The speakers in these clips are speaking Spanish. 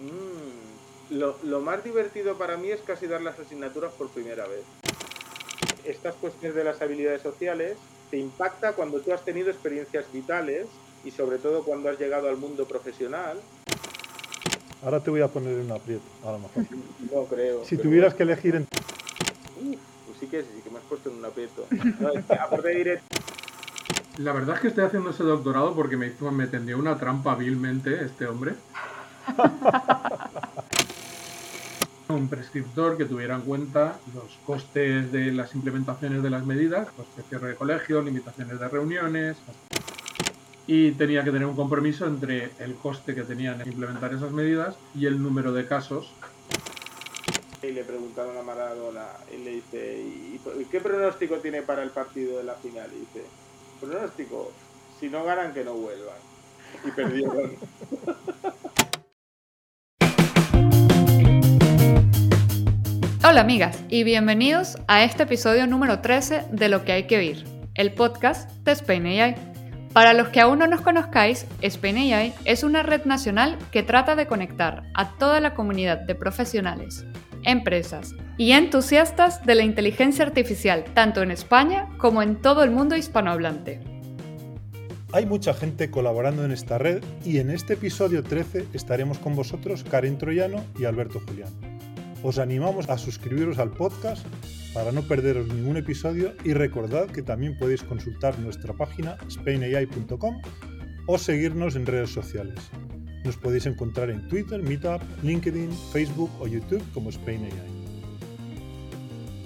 Mm, lo, lo más divertido para mí es casi dar las asignaturas por primera vez. Estas cuestiones de las habilidades sociales te impacta cuando tú has tenido experiencias vitales y sobre todo cuando has llegado al mundo profesional. Ahora te voy a poner en un aprieto, a lo mejor. No creo. Si tuvieras que elegir en... Uf, pues sí que sí, que me has puesto en un aprieto. No, es que aparte diré, La verdad es que estoy haciendo ese doctorado porque me, hizo, me tendió una trampa vilmente este hombre. Un prescriptor que tuviera en cuenta los costes de las implementaciones de las medidas, pues de cierre de colegios, limitaciones de reuniones. Y tenía que tener un compromiso entre el coste que tenían en implementar esas medidas y el número de casos y le preguntaron a Maradona y le dice, ¿y y qué pronóstico tiene para el partido de la final? Y dice, pronóstico, si no ganan que no vuelvan. Y perdieron. Hola amigas y bienvenidos a este episodio número 13 de Lo que hay que oír, el podcast de Spain AI. Para los que aún no nos conozcáis, Spain AI es una red nacional que trata de conectar a toda la comunidad de profesionales, empresas y entusiastas de la inteligencia artificial, tanto en España como en todo el mundo hispanohablante. Hay mucha gente colaborando en esta red y en este episodio 13 estaremos con vosotros Karen Troyano y Alberto Julián. Os animamos a suscribiros al podcast para no perderos ningún episodio y recordad que también podéis consultar nuestra página spainai.com o seguirnos en redes sociales. Nos podéis encontrar en Twitter, Meetup, LinkedIn, Facebook o YouTube como SpainAI.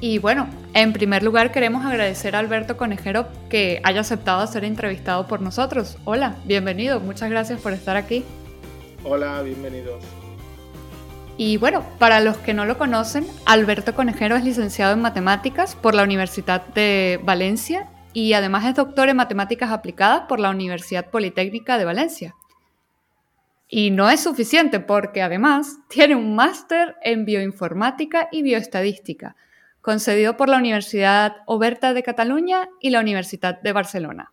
Y bueno, en primer lugar queremos agradecer a Alberto Conejero que haya aceptado ser entrevistado por nosotros. Hola, bienvenido, muchas gracias por estar aquí. Hola, bienvenidos. Y bueno, para los que no lo conocen, Alberto Conejero es licenciado en matemáticas por la Universidad de Valencia y además es doctor en matemáticas aplicadas por la Universidad Politécnica de Valencia. Y no es suficiente porque además tiene un máster en bioinformática y bioestadística, concedido por la Universidad Oberta de Cataluña y la Universidad de Barcelona.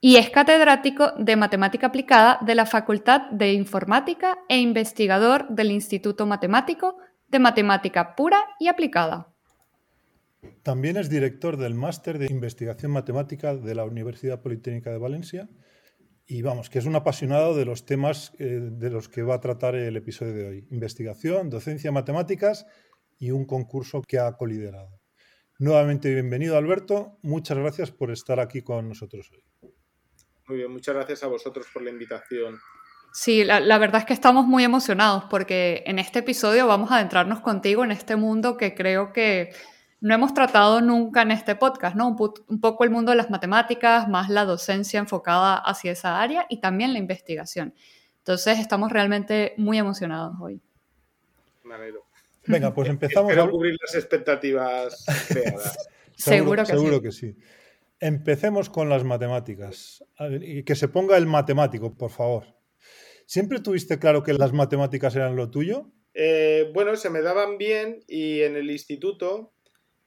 Y es catedrático de matemática aplicada de la Facultad de Informática e investigador del Instituto Matemático de Matemática Pura y Aplicada. También es director del Máster de Investigación Matemática de la Universidad Politécnica de Valencia y vamos, que es un apasionado de los temas eh, de los que va a tratar el episodio de hoy. Investigación, docencia, matemáticas y un concurso que ha coliderado. Nuevamente bienvenido Alberto, muchas gracias por estar aquí con nosotros hoy. Muy bien, muchas gracias a vosotros por la invitación. Sí, la, la, verdad es que estamos muy emocionados porque en este episodio vamos a adentrarnos contigo en este mundo que creo que no hemos tratado nunca en este podcast, ¿no? Un, un, poco el mundo de las matemáticas, más la docencia enfocada hacia esa área y también la investigación. Entonces estamos realmente muy emocionados hoy. Me alegro. Venga, pues empezamos. Espero a cubrir las expectativas creadas. seguro, seguro, que seguro sí. que sí. Empecemos con las matemáticas. Que se ponga el matemático, por favor. ¿Siempre tuviste claro que las matemáticas eran lo tuyo? Eh, bueno, se me daban bien y en el instituto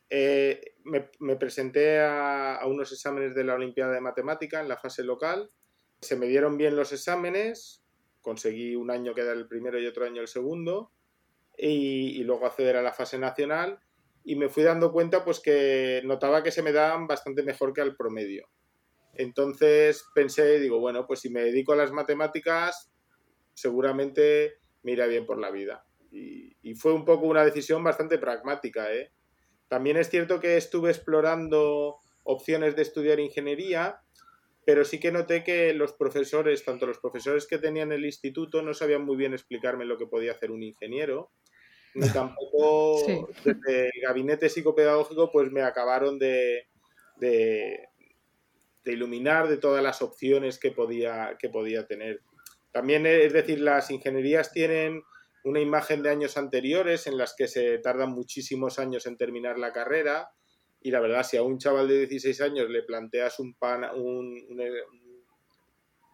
eh, me, presenté a, a, unos exámenes de la Olimpiada de Matemática en la fase local. Se me dieron bien los exámenes, conseguí un año quedar el primero y otro año el segundo, y, y, luego acceder a la fase nacional. Y me fui dando cuenta pues que notaba que se me daban bastante mejor que al promedio. Entonces pensé, digo, bueno, pues si me dedico a las matemáticas, seguramente me irá bien por la vida. Y, y fue un poco una decisión bastante pragmática, ¿eh? También es cierto que estuve explorando opciones de estudiar ingeniería, pero sí que noté que los profesores, tanto los profesores que tenía en el instituto, no sabían muy bien explicarme lo que podía hacer un ingeniero, ni tampoco sí. desde el gabinete psicopedagógico pues me acabaron de, de, de, iluminar de todas las opciones que podía, que podía tener. También, es decir, las ingenierías tienen una imagen de años anteriores en las que se tardan muchísimos años en terminar la carrera y la verdad si a un chaval de 16 años le planteas un, pan, un, un, un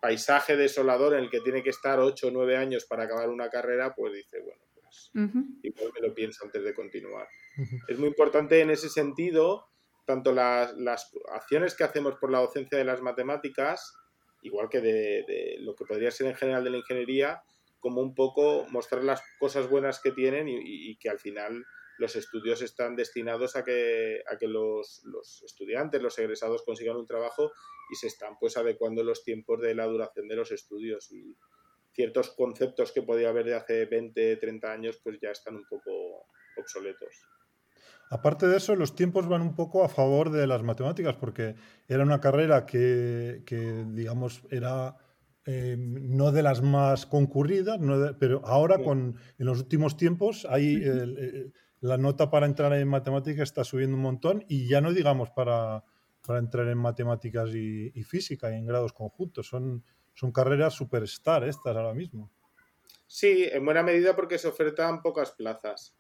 paisaje desolador en el que tiene que estar 8 o 9 años para acabar una carrera, pues dice, bueno, uh -huh. igual me lo pienso antes de continuar. Uh -huh. Es muy importante en ese sentido, tanto las, las acciones que hacemos por la docencia de las matemáticas, igual que de, de lo que podría ser en general de la ingeniería, como un poco mostrar las cosas buenas que tienen y, que al final los estudios están destinados a que, a que los, los, estudiantes, los egresados consigan un trabajo y se están pues adecuando los tiempos de la duración de los estudios y ciertos conceptos que podía haber de hace 20, 30 años pues ya están un poco obsoletos. Aparte de eso, los tiempos van un poco a favor de las matemáticas, porque era una carrera que, digamos, era eh, no de las más concurridas, pero ahora con, en los últimos tiempos hay la nota para entrar en matemáticas está subiendo un montón y ya no digamos para, para entrar en matemáticas y, física y en grados conjuntos. Son, son carreras superstar estas ahora mismo. Sí, en buena medida porque se ofertan pocas plazas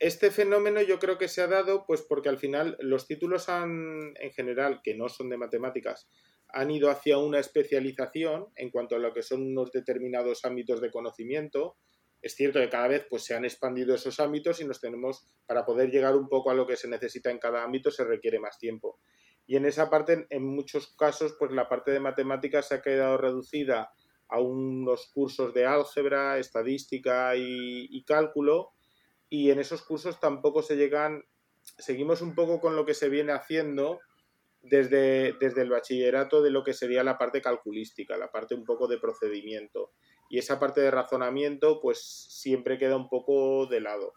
este fenómeno yo creo que se ha dado pues porque al final los títulos han, en general, que no son de matemáticas, han ido hacia una especialización en cuanto a lo que son unos determinados ámbitos de conocimiento. Es cierto que cada vez pues, se han expandido esos ámbitos y nos tenemos, para poder llegar un poco a lo que se necesita en cada ámbito, se requiere más tiempo. Y en esa parte, en muchos casos, pues la parte de matemáticas se ha quedado reducida a unos cursos de álgebra, estadística y cálculo, y en esos cursos tampoco se llegan, seguimos un poco con lo que se viene haciendo desde, desde el bachillerato de lo que sería la parte calculística, la parte un poco de procedimiento. Y esa parte de razonamiento pues siempre queda un poco de lado.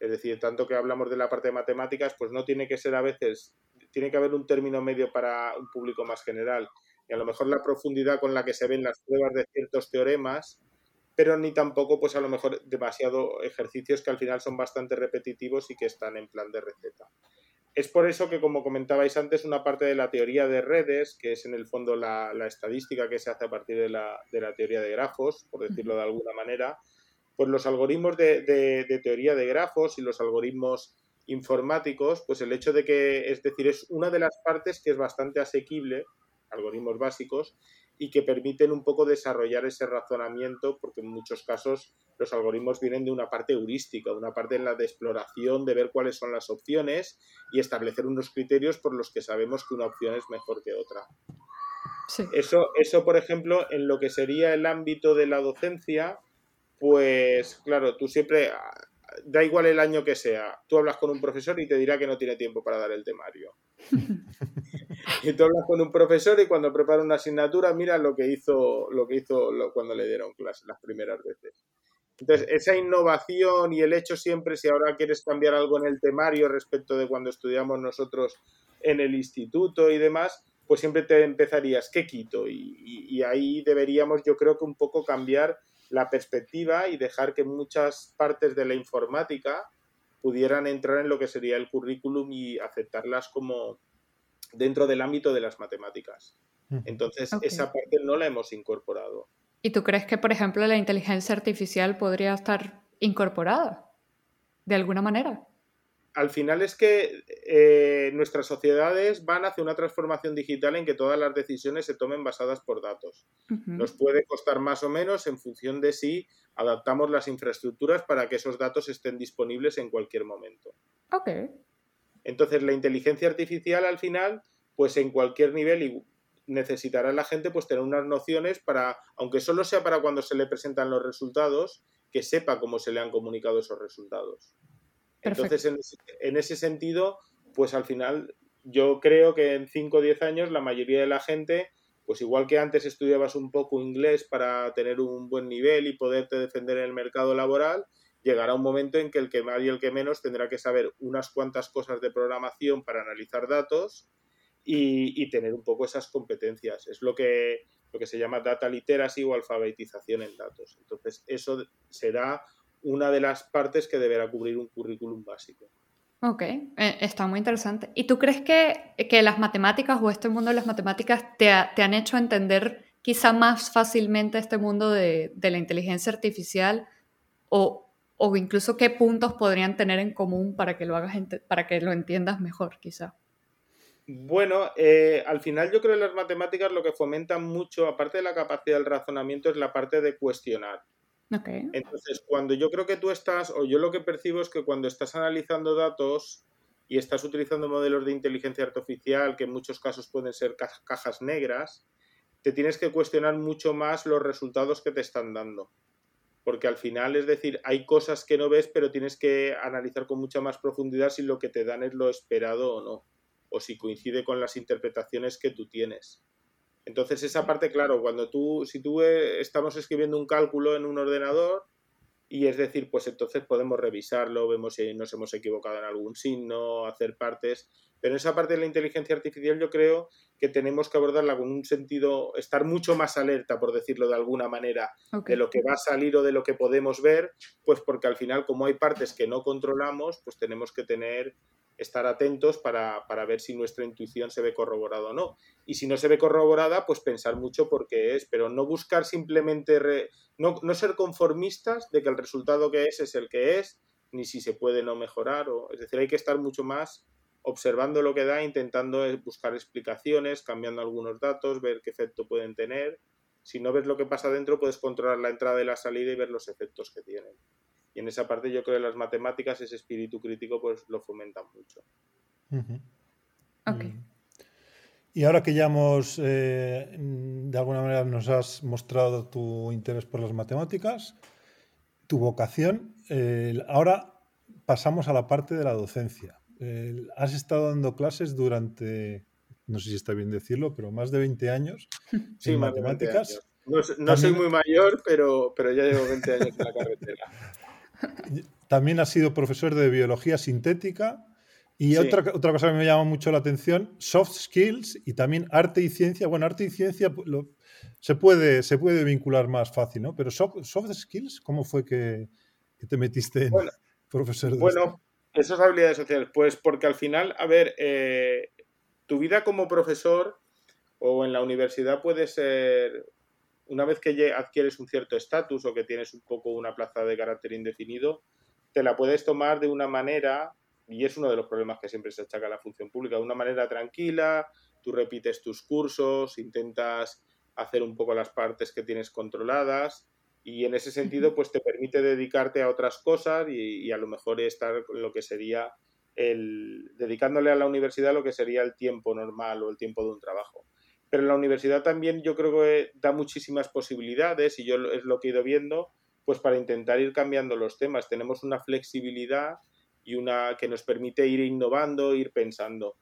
Es decir, tanto que hablamos de la parte de matemáticas, pues no tiene que ser a veces, tiene que haber un término medio para un público más general. Y a lo mejor la profundidad con la que se ven las pruebas de ciertos teoremas pero ni tampoco, pues a lo mejor, demasiado ejercicios que al final son bastante repetitivos y que están en plan de receta. Es por eso que, como comentabais antes, una parte de la teoría de redes, que es en el fondo la, estadística que se hace a partir de la, teoría de grafos, por decirlo de alguna manera, pues los algoritmos de, de, teoría de grafos y los algoritmos informáticos, pues el hecho de que, es decir, es una de las partes que es bastante asequible, algoritmos básicos, y que permiten un poco desarrollar ese razonamiento, porque en muchos casos los algoritmos vienen de una parte heurística, una parte en la de exploración, de ver cuáles son las opciones y establecer unos criterios por los que sabemos que una opción es mejor que otra. Eso, eso, por ejemplo, en lo que sería el ámbito de la docencia, pues claro, tú siempre, da igual el año que sea, tú hablas con un profesor y te dirá que no tiene tiempo para dar el temario. y tú hablas con un profesor y cuando prepara una asignatura, mira lo que hizo, lo que hizo cuando le dieron clase las primeras veces. Entonces, esa innovación y el hecho siempre, si ahora quieres cambiar algo en el temario respecto de cuando estudiamos nosotros en el instituto y demás, pues siempre te empezarías, ¿qué quito? y ahí deberíamos, yo creo que un poco cambiar la perspectiva y dejar que muchas partes de la informática pudieran entrar en lo que sería el currículum y aceptarlas como, dentro del ámbito de las matemáticas. Entonces, esa parte no la hemos incorporado. ¿Y tú crees que, por ejemplo, la inteligencia artificial podría estar incorporada de alguna manera? Al final es que eh, nuestras sociedades van hacia una transformación digital en que todas las decisiones se tomen basadas por datos. Nos puede costar más o menos en función de si adaptamos las infraestructuras para que esos datos estén disponibles en cualquier momento. Ok. Entonces, la inteligencia artificial al final, pues en cualquier nivel necesitará la gente pues tener unas nociones para, aunque solo sea para cuando se le presentan los resultados, que sepa cómo se le han comunicado esos resultados. Entonces, en ese, sentido, pues al final yo creo que en 5 o 10 años la mayoría de la gente, pues igual que antes estudiabas un poco inglés para tener un buen nivel y poderte defender en el mercado laboral, llegará un momento en que el que más y el que menos tendrá que saber unas cuantas cosas de programación para analizar datos y, tener un poco esas competencias. Es lo que, lo que se llama data literacy o alfabetización en datos. Entonces, eso será una de las partes que deberá cubrir un currículum básico. Ok, eh, está muy interesante. ¿Y tú crees que, que, las matemáticas o este mundo de las matemáticas te, te han hecho entender quizá más fácilmente este mundo de, de la inteligencia artificial o, o incluso qué puntos podrían tener en común para que lo hagas para que lo entiendas mejor, quizá. Bueno, eh, al final yo creo que las matemáticas lo que fomentan mucho, aparte de la capacidad del razonamiento, es la parte de cuestionar. Entonces, cuando yo creo que tú estás, o yo lo que percibo es que cuando estás analizando datos y estás utilizando modelos de inteligencia artificial, que en muchos casos pueden ser cajas negras, te tienes que cuestionar mucho más los resultados que te están dando. porque al final es decir, hay cosas que no ves, pero tienes que analizar con mucha más profundidad si lo que te dan es lo esperado o no, o si coincide con las interpretaciones que tú tienes. Entonces esa parte, claro, cuando tú, si tú eh, estamos escribiendo un cálculo en un ordenador, y es decir, pues entonces podemos revisarlo, vemos si nos hemos equivocado en algún signo, hacer partes, pero en esa parte de la inteligencia artificial yo creo que tenemos que abordarla con un sentido, estar mucho más alerta, por decirlo de alguna manera, de lo que va a salir o de lo que podemos ver, pues porque al final como hay partes que no controlamos, pues tenemos que tener estar atentos para, ver si nuestra intuición se ve corroborada o no. Y si no se ve corroborada, pues pensar mucho por qué es, pero no buscar simplemente, no, no, ser conformistas de que el resultado que es es el que es, ni si se puede no mejorar. O, es decir, hay que estar mucho más observando lo que da, intentando buscar explicaciones, cambiando algunos datos, ver qué efecto pueden tener. Si no ves lo que pasa dentro, puedes controlar la entrada y la salida y ver los efectos que tienen. Y en esa parte yo creo que las matemáticas, ese espíritu crítico, pues lo fomentan mucho. Mm. Y ahora que ya hemos, eh, de alguna manera, nos has mostrado tu interés por las matemáticas, tu vocación, ahora pasamos a la parte de la docencia. has estado dando clases durante, no sé si está bien decirlo, pero más de 20 años sí, en matemáticas. No, soy muy mayor, pero, pero ya llevo 20 años en la carretera. También ha sido profesor de biología sintética. Y otra, otra cosa que me llama mucho la atención, soft skills y también arte y ciencia. Bueno, arte y ciencia se, puede, se puede vincular más fácil, ¿no? Pero soft, skills, ¿cómo fue que, te metiste en profesor de Bueno, esas habilidades sociales, pues porque al final, a ver, eh, tu vida como profesor o en la universidad puede ser una vez que adquieres un cierto estatus o que tienes un poco una plaza de carácter indefinido, te la puedes tomar de una manera, y es uno de los problemas que siempre se achaca a la función pública, de una manera tranquila, tú repites tus cursos, intentas hacer un poco las partes que tienes controladas y en ese sentido pues te permite dedicarte a otras cosas y, y a lo mejor estar lo que sería el dedicándole a la universidad lo que sería el tiempo normal o el tiempo de un trabajo pero la universidad también yo creo que da muchísimas posibilidades y yo es lo que he ido viendo, pues para intentar ir cambiando los temas. Tenemos una flexibilidad y una que nos permite ir innovando, ir pensando.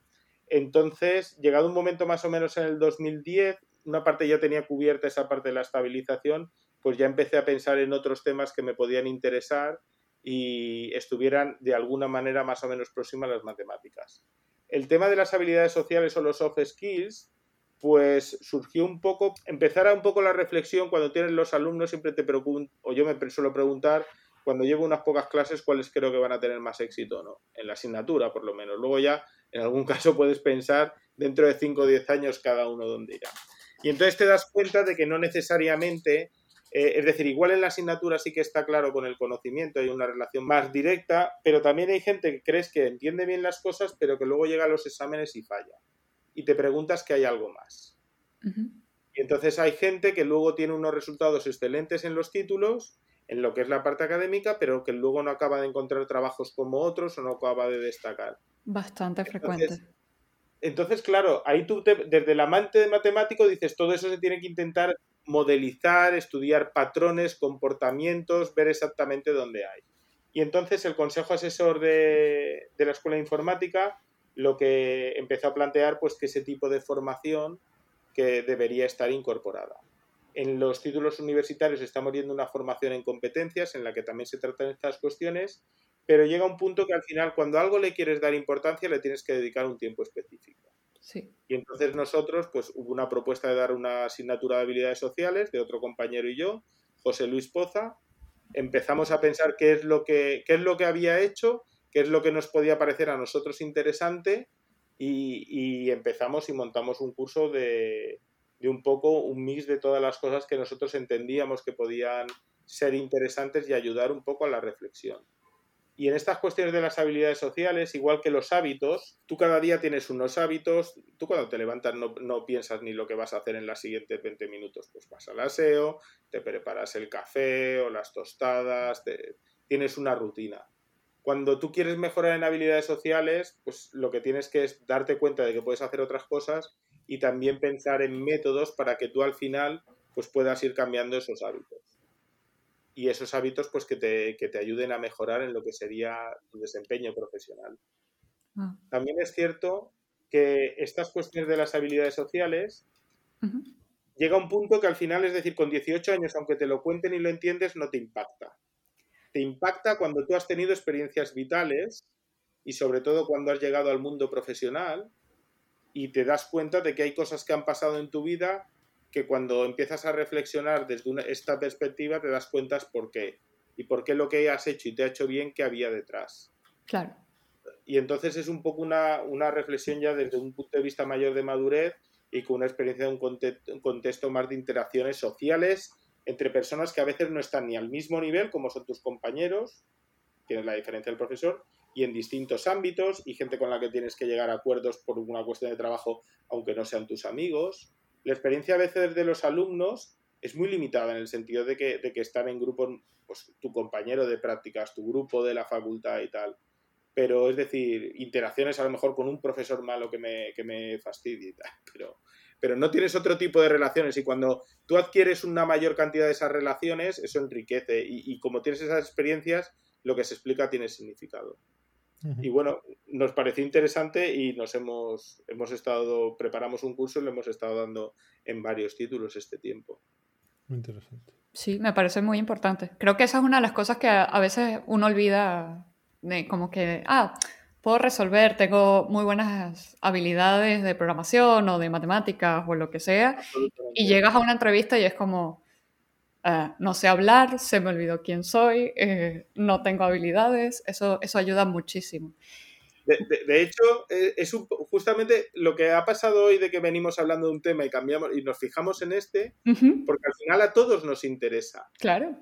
Entonces, llegado un momento más o menos en el 2010, una parte ya tenía cubierta esa parte de la estabilización, pues ya empecé a pensar en otros temas que me podían interesar y estuvieran de alguna manera más o menos próximas a las matemáticas. El tema de las habilidades sociales o los soft skills, pues surgió un poco, empezara un poco la reflexión cuando tienes los alumnos, siempre te pregunto, o yo me suelo preguntar, cuando llevo unas pocas clases, cuáles creo que van a tener más éxito, ¿no? En la asignatura, por lo menos. Luego ya, en algún caso, puedes pensar dentro de 5 o 10 años cada uno dónde irá. Y entonces te das cuenta de que no necesariamente, eh, es decir, igual en la asignatura sí que está claro con el conocimiento, hay una relación más directa, pero también hay gente que crees que entiende bien las cosas, pero que luego llega a los exámenes y falla y te preguntas que hay algo más. Y entonces hay gente que luego tiene unos resultados excelentes en los títulos, en lo que es la parte académica, pero que luego no acaba de encontrar trabajos como otros o no acaba de destacar. Bastante frecuente. Entonces, claro, ahí tú desde el amante de matemático dices, todo eso se tiene que intentar modelizar, estudiar patrones, comportamientos, ver exactamente dónde hay. Y entonces el consejo asesor de, de la Escuela de Informática lo que empezó a plantear pues que ese tipo de formación que debería estar incorporada. En los títulos universitarios estamos viendo una formación en competencias en la que también se tratan estas cuestiones, pero llega un punto que al final cuando algo le quieres dar importancia le tienes que dedicar un tiempo específico. Sí. Y entonces nosotros, pues hubo una propuesta de dar una asignatura de habilidades sociales de otro compañero y yo, José Luis Poza. Empezamos a pensar qué es lo que, qué es lo que había hecho qué es lo que nos podía parecer a nosotros interesante y, empezamos y montamos un curso de, un poco un mix de todas las cosas que nosotros entendíamos que podían ser interesantes y ayudar un poco a la reflexión. Y en estas cuestiones de las habilidades sociales, igual que los hábitos, tú cada día tienes unos hábitos, tú cuando te levantas no, no piensas ni lo que vas a hacer en las siguientes 20 minutos, pues vas al aseo, te preparas el café o las tostadas, tienes una rutina cuando tú quieres mejorar en habilidades sociales, pues lo que tienes que es darte cuenta de que puedes hacer otras cosas y también pensar en métodos para que tú al final pues puedas ir cambiando esos hábitos. y esos hábitos pues que te, que te, ayuden a mejorar en lo que sería tu desempeño profesional. Ah. También es cierto que estas cuestiones de las habilidades sociales llega a un punto que al final, es decir, con 18 años, aunque te lo cuenten y lo entiendes, no te impacta. Te impacta cuando tú has tenido experiencias vitales y sobre todo cuando has llegado al mundo profesional y te das cuenta de que hay cosas que han pasado en tu vida que cuando empiezas a reflexionar desde esta perspectiva te das cuenta por qué y por qué lo que has hecho y te ha hecho bien que había detrás. Claro. Y entonces es un poco una, una reflexión ya desde un punto de vista mayor de madurez y con una experiencia de un, contexto, más de interacciones sociales entre personas que a veces no están ni al mismo nivel como son tus compañeros, tienes la diferencia del profesor, y en distintos ámbitos, y gente con la que tienes que llegar a acuerdos por una cuestión de trabajo, aunque no sean tus amigos. La experiencia a veces de los alumnos es muy limitada en el sentido de que, de que están en grupos, pues tu compañero de prácticas, tu grupo de la facultad y tal pero es decir, interacciones a lo mejor con un profesor malo que me, que me fastidie y tal, pero, pero no tienes otro tipo de relaciones y cuando tú adquieres una mayor cantidad de esas relaciones, eso enriquece y, como tienes esas experiencias, lo que se explica tiene significado. Y bueno, nos pareció interesante y nos hemos, hemos estado, preparamos un curso y lo hemos estado dando en varios títulos este tiempo. Muy interesante. Sí, me parece muy importante. Creo que esa es una de las cosas que a veces uno olvida de como que, ah, puedo resolver, tengo muy buenas habilidades de programación o de matemáticas o lo que sea, y llegas a una entrevista y es como, ah, no sé hablar, se me olvidó quién soy, eh, no tengo habilidades, eso, eso ayuda muchísimo. De, hecho, eh, es justamente lo que ha pasado hoy de que venimos hablando de un tema y cambiamos y nos fijamos en este, porque al final a todos nos interesa. Claro.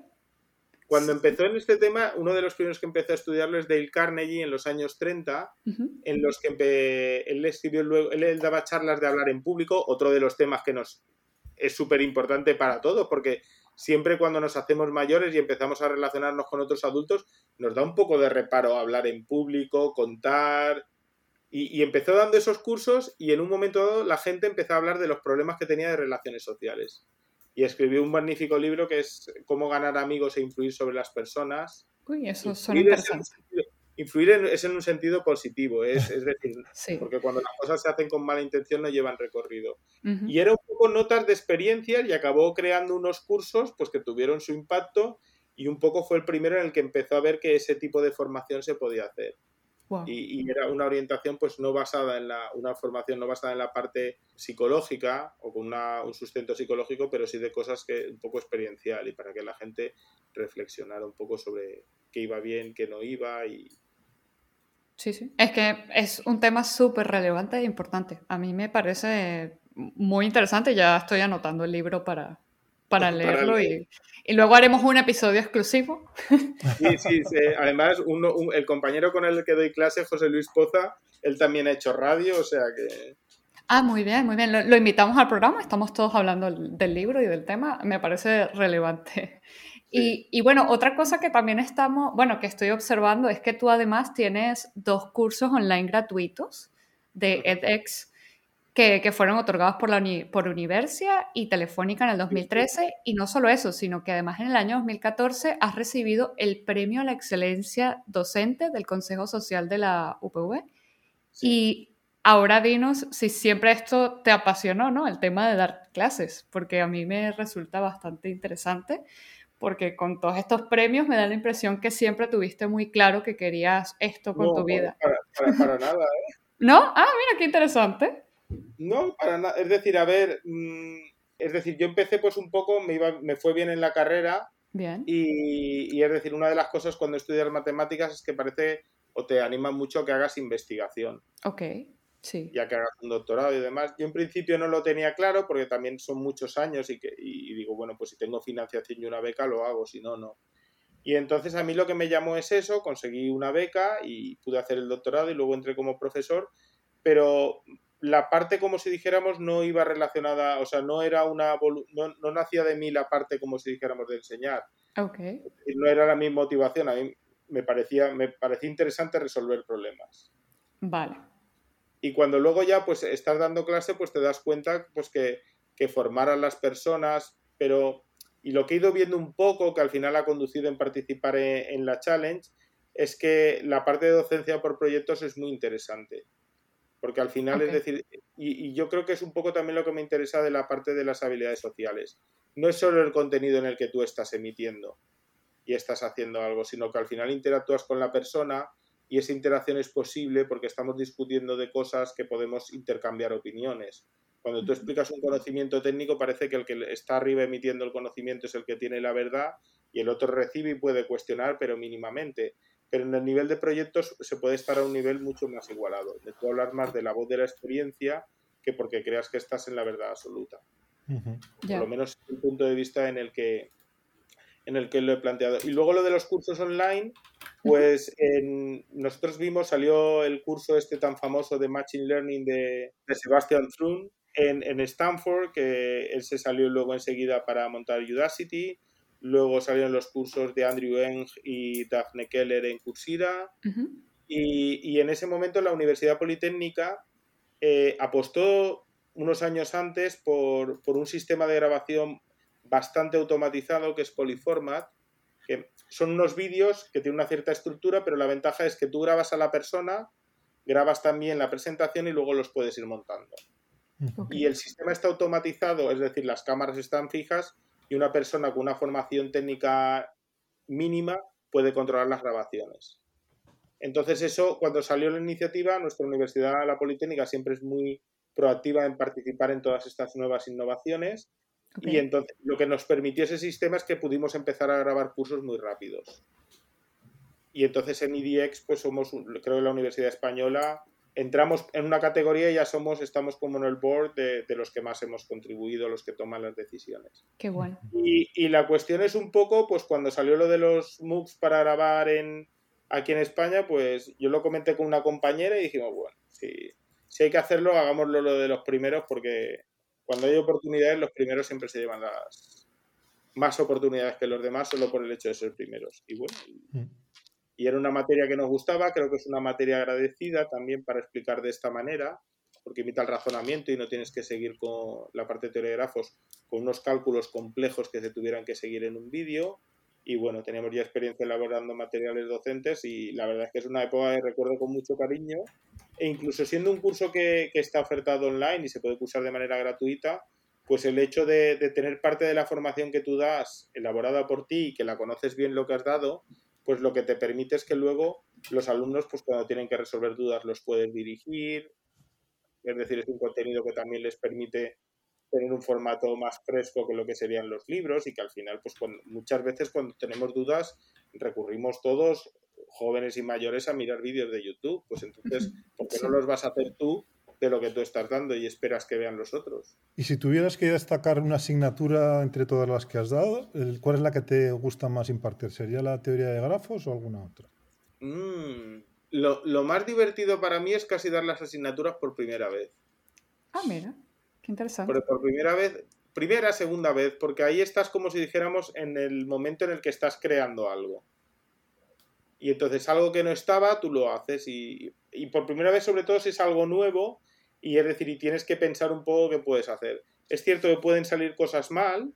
Cuando empezó en este tema, uno de los primeros que empezó a estudiarlo es Dale Carnegie en los años 30, en los que él escribió luego, él, daba charlas de hablar en público, otro de los temas que nos es súper importante para todos, porque siempre cuando nos hacemos mayores y empezamos a relacionarnos con otros adultos, nos da un poco de reparo hablar en público, contar. Y, y empezó dando esos cursos y en un momento dado la gente empezó a hablar de los problemas que tenía de relaciones sociales y escribió un magnífico libro que es Cómo ganar amigos e influir sobre las personas. Uy, eso suena interesante. influir es en un sentido positivo, es, es decir, porque cuando las cosas se hacen con mala intención no llevan recorrido. Y era un poco notas de experiencias y acabó creando unos cursos pues que tuvieron su impacto y un poco fue el primero en el que empezó a ver que ese tipo de formación se podía hacer. Y, era una orientación pues no basada en la, una formación no basada en la parte psicológica o con un sustento psicológico, pero sí de cosas que un poco experiencial y para que la gente reflexionara un poco sobre qué iba bien, qué no iba y... Sí, sí. Es que es un tema súper relevante e importante. A mí me parece muy interesante. Ya estoy anotando el libro para, para leerlo y, y, luego haremos un episodio exclusivo. Sí, sí, además el compañero con el que doy clase, José Luis Poza, él también ha hecho radio, o sea que... Ah, muy bien, muy bien. Lo, invitamos al programa, estamos todos hablando del libro y del tema, me parece relevante. Y, y, bueno, otra cosa que también estamos, bueno, que estoy observando es que tú además tienes dos cursos online gratuitos de edX que, fueron otorgados por, la por Universia y Telefónica en el 2013. Y no solo eso, sino que además en el año 2014 has recibido el Premio a la Excelencia Docente del Consejo Social de la UPV. Y ahora dinos si siempre esto te apasionó, ¿no? El tema de dar clases, porque a mí me resulta bastante interesante, porque con todos estos premios me da la impresión que siempre tuviste muy claro que querías esto con tu vida. Para, para, nada, ¿eh? ¿No? Ah, mira, qué interesante. No, para nada. Es decir, a ver, mm, es decir, yo empecé pues un poco, me, iba, me fue bien en la carrera. Bien. Y, es decir, una de las cosas cuando estudias matemáticas es que parece o te anima mucho que hagas investigación. Ok, sí. Ya que hagas un doctorado y demás. Yo en principio no lo tenía claro porque también son muchos años y, que, y digo, bueno, pues si tengo financiación y una beca lo hago, si no, no. Y entonces a mí lo que me llamó es eso, conseguí una beca y pude hacer el doctorado y luego entré como profesor, pero la parte, como si dijéramos, no iba relacionada, o sea, no era una, no, no nacía de mí la parte, como si dijéramos, de enseñar. Okay. No era la mi motivación, a mí me parecía, me parecía interesante resolver problemas. Vale. Y cuando luego ya, pues, estás dando clase, pues te das cuenta, pues, que, que formar a las personas, pero y lo que he ido viendo un poco, que al final ha conducido en participar en, la challenge, es que la parte de docencia por proyectos es muy interesante. Porque al final, es decir, y, yo creo que es un poco también lo que me interesa de la parte de las habilidades sociales. No es solo el contenido en el que tú estás emitiendo y estás haciendo algo, sino que al final interactúas con la persona y esa interacción es posible porque estamos discutiendo de cosas que podemos intercambiar opiniones. Cuando tú explicas un conocimiento técnico parece que el que está arriba emitiendo el conocimiento es el que tiene la verdad y el otro recibe y puede cuestionar, pero mínimamente. Pero en el nivel de proyectos se puede estar a un nivel mucho más igualado. De tú hablar más de la voz de la experiencia que porque creas que estás en la verdad absoluta. Por lo menos es el punto de vista en el que en el que lo he planteado. Y luego lo de los cursos online, pues nosotros vimos, salió el curso este tan famoso de Machine Learning de, de Sebastian Thrun en, en, Stanford, que él se salió luego enseguida para montar Udacity. Luego salieron los cursos de Andrew Eng y Daphne Keller en Coursera. y, y, en ese momento la Universidad Politécnica eh, apostó unos años antes por, por un sistema de grabación bastante automatizado que es Polyformat, que son unos vídeos que tienen una cierta estructura, pero la ventaja es que tú grabas a la persona, grabas también la presentación y luego los puedes ir montando. Y el sistema está automatizado, es decir, las cámaras están fijas y una persona con una formación técnica mínima puede controlar las grabaciones. Entonces eso, cuando salió la iniciativa, nuestra universidad, la Politécnica, siempre es muy proactiva en participar en todas estas nuevas innovaciones y entonces lo que nos permitió ese sistema es que pudimos empezar a grabar cursos muy rápidos. Y entonces en IDX, pues somos, creo que la Universidad Española, entramos en una categoría y ya somos, estamos como en el board de, los que más hemos contribuido, los que toman las decisiones. Qué bueno. Y, y, la cuestión es un poco, pues cuando salió lo de los MOOCs para grabar en, aquí en España, pues yo lo comenté con una compañera y dijimos, bueno, si, si hay que hacerlo, hagámoslo lo de los primeros porque cuando hay oportunidades, los primeros siempre se llevan las más oportunidades que los demás solo por el hecho de ser primeros. Y bueno, y, mm. Era una materia que nos gustaba, creo que es una materia agradecida también para explicar de esta manera, porque imita el razonamiento y no tienes que seguir con la parte de de grafos con unos cálculos complejos que se tuvieran que seguir en un vídeo. Y bueno, teníamos ya experiencia elaborando materiales docentes y la verdad es que es una época que recuerdo con mucho cariño e incluso siendo un curso que, está ofertado online y se puede cursar de manera gratuita, pues el hecho de, tener parte de la formación que tú das elaborada por ti y que la conoces bien lo que has dado, pues lo que te permite es que luego los alumnos, pues cuando tienen que resolver dudas, los puedes dirigir. Es decir, es un contenido que también les permite tener un formato más fresco que lo que serían los libros y que al final, pues muchas veces cuando tenemos dudas, recurrimos todos jóvenes y mayores a mirar vídeos de YouTube. Pues entonces, ¿por qué no los vas a hacer tú de lo que tú estás dando y esperas que vean los otros? Y si tuvieras que destacar una asignatura entre todas las que has dado, ¿cuál es la que te gusta más impartir? ¿Sería la teoría de grafos o alguna otra? Mm, lo, lo, más divertido para mí es casi dar las asignaturas por primera vez. Ah, mira, qué interesante. Pero por primera vez, primera, segunda vez, porque ahí estás como si dijéramos en el momento en el que estás creando algo. Y entonces algo que no estaba, tú lo haces y, por primera vez sobre todo si es algo nuevo y es decir, y tienes que pensar un poco qué puedes hacer. Es cierto que pueden salir cosas mal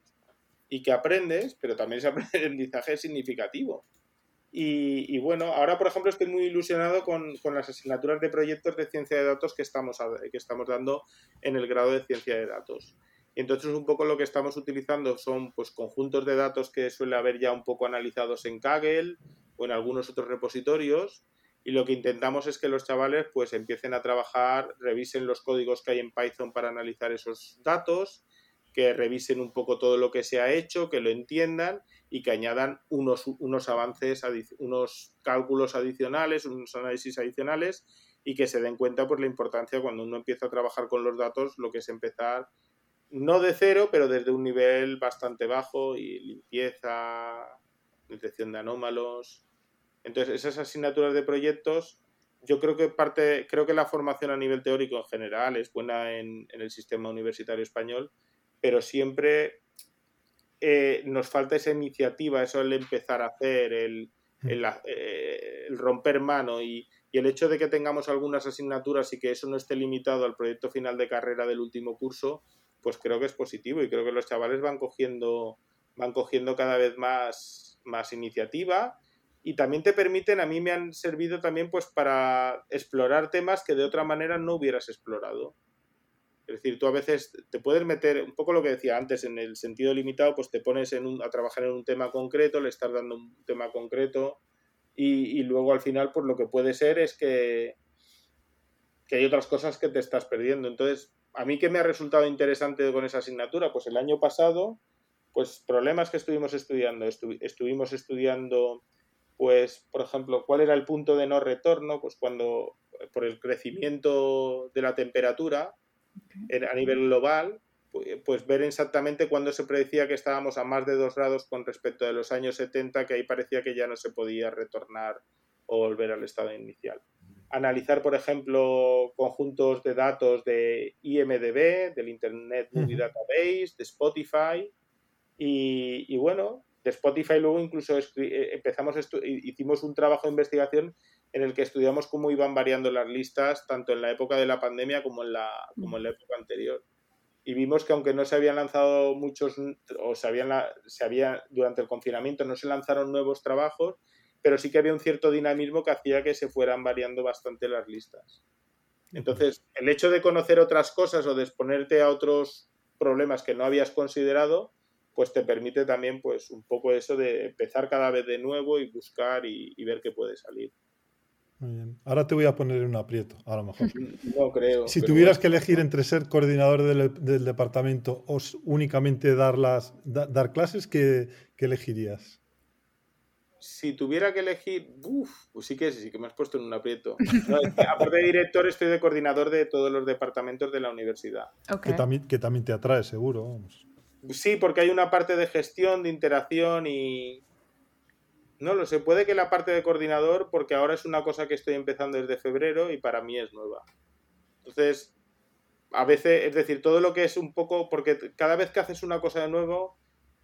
y que aprendes, pero también ese aprendizaje significativo. Y, bueno, ahora por ejemplo estoy muy ilusionado con, con, las asignaturas de proyectos de ciencia de datos que estamos, que estamos dando en el grado de ciencia de datos. Entonces un poco lo que estamos utilizando son pues conjuntos de datos que suele haber ya un poco analizados en Kaggle, o en algunos otros repositorios y lo que intentamos es que los chavales pues empiecen a trabajar, revisen los códigos que hay en Python para analizar esos datos, que revisen un poco todo lo que se ha hecho, que lo entiendan y que añadan unos, unos avances, unos cálculos adicionales, unos análisis adicionales y que se den cuenta por pues, la importancia cuando uno empieza a trabajar con los datos, lo que es empezar no de cero, pero desde un nivel bastante bajo y limpieza, detección de anómalos, entonces, esas asignaturas de proyectos, yo creo que parte, creo que la formación a nivel teórico en general es buena en, el sistema universitario español, pero siempre eh, nos falta esa iniciativa, eso el empezar a hacer, el, eh, romper mano y, el hecho de que tengamos algunas asignaturas y que eso no esté limitado al proyecto final de carrera del último curso, pues creo que es positivo y creo que los chavales van cogiendo van cogiendo cada vez más, más iniciativa y también te permiten, a mí me han servido también pues para explorar temas que de otra manera no hubieras explorado. Es decir, tú a veces te puedes meter, un poco lo que decía antes, en el sentido limitado, pues te pones en a trabajar en un tema concreto, le estás dando un tema concreto y, y, luego al final pues lo que puede ser es que, que hay otras cosas que te estás perdiendo. Entonces, a mí que me ha resultado interesante con esa asignatura, pues el año pasado, pues problemas que estuvimos estudiando, estuvimos estudiando pues, por ejemplo, cuál era el punto de no retorno, pues cuando, por el crecimiento de la temperatura a nivel global, pues ver exactamente cuándo se predecía que estábamos a más de 2 grados con respecto de los años 70, que ahí parecía que ya no se podía retornar o volver al estado inicial. Analizar, por ejemplo, conjuntos de datos de IMDB, del Internet Movie Database, de Spotify, y, y bueno, de Spotify luego incluso eh, empezamos hicimos un trabajo de investigación en el que estudiamos cómo iban variando las listas tanto en la época de la pandemia como en la, como en la época anterior. Y vimos que aunque no se habían lanzado muchos, o se habían, se había, durante el confinamiento no se lanzaron nuevos trabajos, pero sí que había un cierto dinamismo que hacía que se fueran variando bastante las listas. Entonces, el hecho de conocer otras cosas o de exponerte a otros problemas que no habías considerado, pues te permite también pues un poco eso de empezar cada vez de nuevo y buscar y, ver qué puede salir. Muy bien. Ahora te voy a poner en un aprieto, a lo mejor. No creo. Si tuvieras que elegir entre ser coordinador del, departamento o únicamente dar, las, dar clases, ¿qué, elegirías? Si tuviera que elegir, uff, pues sí que sí que me has puesto en un aprieto. aparte de director, estoy de coordinador de todos los departamentos de la universidad. Que, también, que también te atrae, seguro. Vamos. Sí, porque hay una parte de gestión, de interacción y... No lo sé, puede que la parte de coordinador, porque ahora es una cosa que estoy empezando desde febrero y para mí es nueva. Entonces, a veces, es decir, todo lo que es un poco, porque cada vez que haces una cosa de nuevo,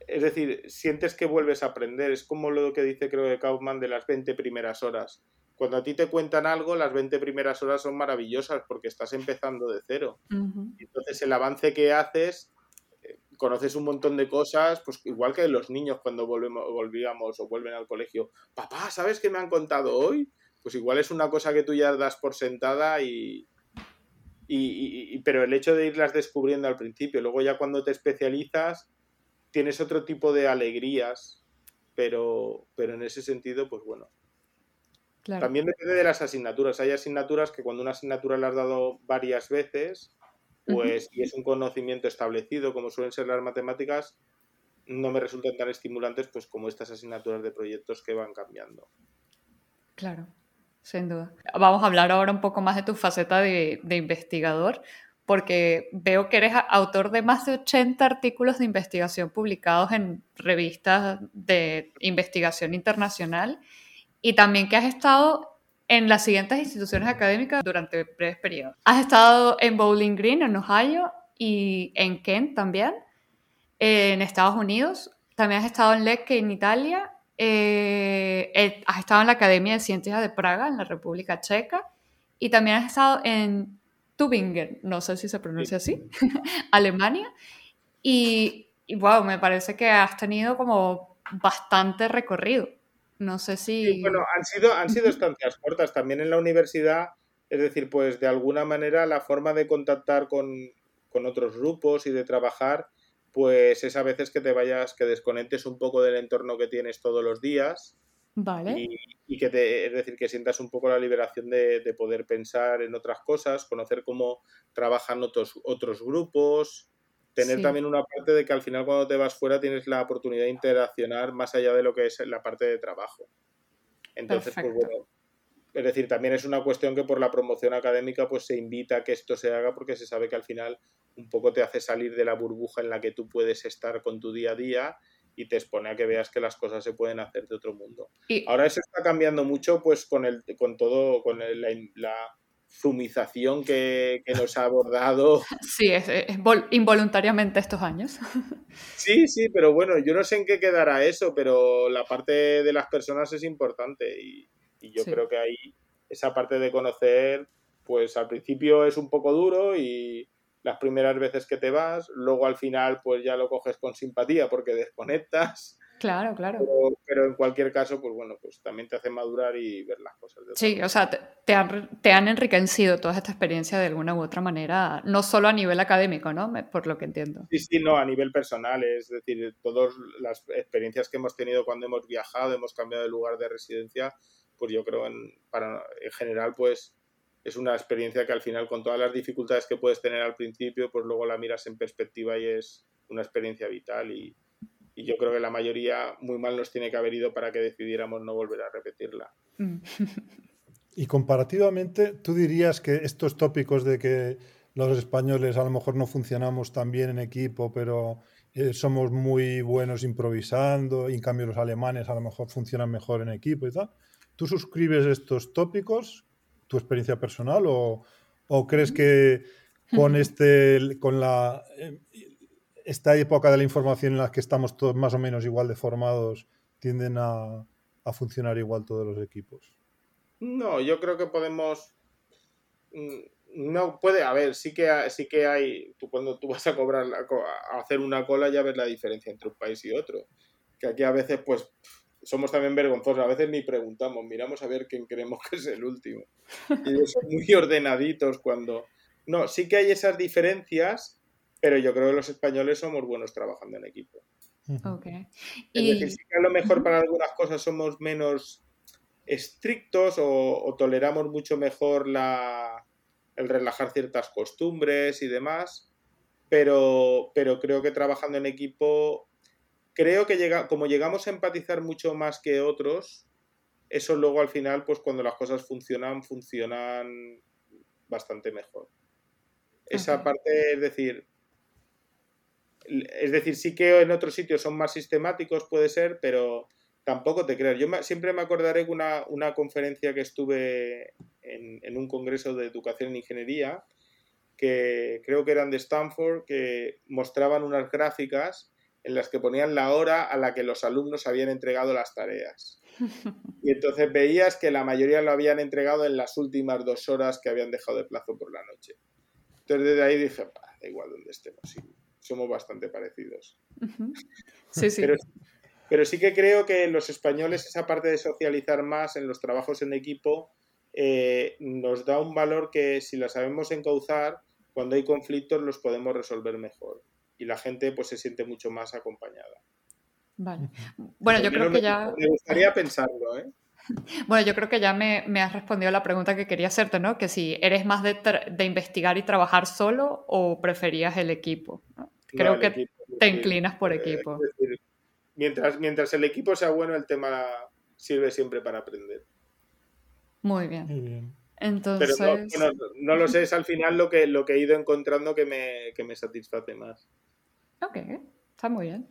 es decir, sientes que vuelves a aprender. Es como lo que dice creo que Kaufman de las 20 primeras horas. Cuando a ti te cuentan algo, las 20 primeras horas son maravillosas porque estás empezando de cero. Entonces el avance que haces conoces un montón de cosas, pues igual que los niños cuando volvemos, volvíamos o vuelven al colegio. Papá, ¿sabes qué me han contado hoy? Pues igual es una cosa que tú ya das por sentada y, y, pero el hecho de irlas descubriendo al principio, luego ya cuando te especializas, tienes otro tipo de alegrías, pero, pero en ese sentido, pues bueno. También depende de las asignaturas. Hay asignaturas que cuando una asignatura la has dado varias veces, pues y es un conocimiento establecido, como suelen ser las matemáticas, no me resultan tan estimulantes pues como estas asignaturas de proyectos que van cambiando. Claro, sin duda. Vamos a hablar ahora un poco más de tu faceta de, de investigador, porque veo que eres autor de más de 80 artículos de investigación publicados en revistas de investigación internacional y también que has estado en las siguientes instituciones académicas durante breves periodos. Has estado en Bowling Green, en Ohio, y en Kent también, en Estados Unidos. También has estado en Lecce, en Italia. Eh, eh, has estado en la Academia de Ciencias de Praga, en la República Checa. Y también has estado en Tübingen, no sé si se pronuncia así, Alemania. Y, y, wow, me parece que has tenido como bastante recorrido. No sé si... bueno, han sido, han sido estancias cortas también en la universidad. Es decir, pues de alguna manera la forma de contactar con, otros grupos y de trabajar, pues es a veces que te vayas, que desconectes un poco del entorno que tienes todos los días. Vale. Y, que te, es decir, que sientas un poco la liberación de, de, poder pensar en otras cosas, conocer cómo trabajan otros, otros grupos, tener también una parte de que al final cuando te vas fuera tienes la oportunidad de interaccionar más allá de lo que es la parte de trabajo. Entonces, pues bueno, es decir, también es una cuestión que por la promoción académica pues se invita a que esto se haga porque se sabe que al final un poco te hace salir de la burbuja en la que tú puedes estar con tu día a día y te expone a que veas que las cosas se pueden hacer de otro mundo. Ahora eso está cambiando mucho pues con el con todo con la zumización que, nos ha abordado. Sí, es, involuntariamente estos años. Sí, sí, pero bueno, yo no sé en qué quedará eso, pero la parte de las personas es importante y, yo creo que ahí esa parte de conocer, pues al principio es un poco duro y las primeras veces que te vas, luego al final pues ya lo coges con simpatía porque desconectas. Claro, claro. Pero, en cualquier caso, pues bueno, pues también te hace madurar y ver las cosas. De sí, o sea, te, han, te, han, enriquecido toda esta experiencia de alguna u otra manera, no solo a nivel académico, ¿no? Por lo que entiendo. Sí, sí, no, a nivel personal, es decir, todas las experiencias que hemos tenido cuando hemos viajado, hemos cambiado de lugar de residencia, pues yo creo en, para, en general, pues es una experiencia que al final, con todas las dificultades que puedes tener al principio, pues luego la miras en perspectiva y es una experiencia vital y, yo creo que la mayoría muy mal nos tiene que haber ido para que decidiéramos no volver a repetirla. Y comparativamente, ¿tú dirías que estos tópicos de que los españoles a lo mejor no funcionamos tan bien en equipo, pero eh, somos muy buenos improvisando, y en cambio los alemanes a lo mejor funcionan mejor en equipo y tal? ¿Tú suscribes estos tópicos tu experiencia personal o, crees que con este con la eh, esta época de la información en la que estamos todos más o menos igual de formados tienden a, funcionar igual todos los equipos? No, yo creo que podemos mm, no puede a ver, sí que sí que hay tú cuando tú vas a cobrar a hacer una cola ya ves la diferencia entre un país y otro que aquí a veces pues somos también vergonzosos, a veces ni preguntamos, miramos a ver quién creemos que es el último. Y son muy ordenaditos cuando... No, sí que hay esas diferencias, pero yo creo que los españoles somos buenos trabajando en equipo. Okay. Es decir, sí que a lo mejor para algunas cosas somos menos estrictos o, toleramos mucho mejor la, el relajar ciertas costumbres y demás, pero, pero creo que trabajando en equipo creo que llega, como llegamos a empatizar mucho más que otros, eso luego al final, pues cuando las cosas funcionan, funcionan bastante mejor. Esa parte, es decir, es decir, sí que en otros sitios son más sistemáticos, puede ser, pero tampoco te creas. Yo siempre me acordaré de una, una, conferencia que estuve en, en, un congreso de educación e ingeniería, que creo que eran de Stanford, que mostraban unas gráficas en las que ponían la hora a la que los alumnos habían entregado las tareas. Y entonces veías que la mayoría lo habían entregado en las últimas dos horas que habían dejado de plazo por la noche. Entonces desde ahí dije, da igual donde estemos, somos bastante parecidos. Sí, sí. Pero, sí que creo que los españoles esa parte de socializar más en los trabajos en equipo eh, nos da un valor que si la sabemos encauzar, cuando hay conflictos los podemos resolver mejor y la gente pues se siente mucho más acompañada. Vale. Bueno, yo creo que ya... Me gustaría pensarlo, ¿eh? Bueno, yo creo que ya me, me, has respondido a la pregunta que quería hacerte, ¿no? Que si eres más de, de investigar y trabajar solo o preferías el equipo. Creo que te inclinas por eh, equipo. mientras, mientras el equipo sea bueno, el tema sirve siempre para aprender. Muy bien. Muy bien. Entonces... Pero no, lo sé, es al final lo que, lo que he ido encontrando que me, que me satisface más. Ok, está muy bien.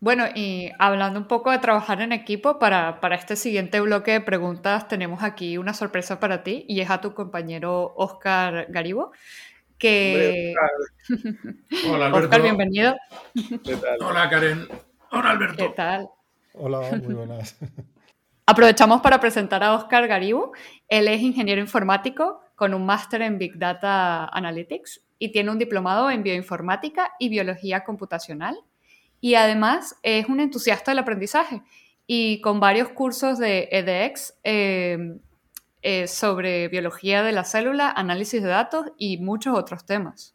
Bueno, y hablando un poco de trabajar en equipo, para, para, este siguiente bloque de preguntas tenemos aquí una sorpresa para ti y es a tu compañero Oscar Garibo. Que... Hola, Alberto. Oscar, bienvenido. ¿Qué tal? Hola, Karen. Hola, Alberto. ¿Qué tal? Hola, muy buenas. Aprovechamos para presentar a Oscar Garibu. Él es ingeniero informático con un máster en Big Data Analytics y tiene un diplomado en bioinformática y biología computacional. Y además es un entusiasta del aprendizaje y con varios cursos de edX eh, eh, sobre biología de la célula, análisis de datos y muchos otros temas.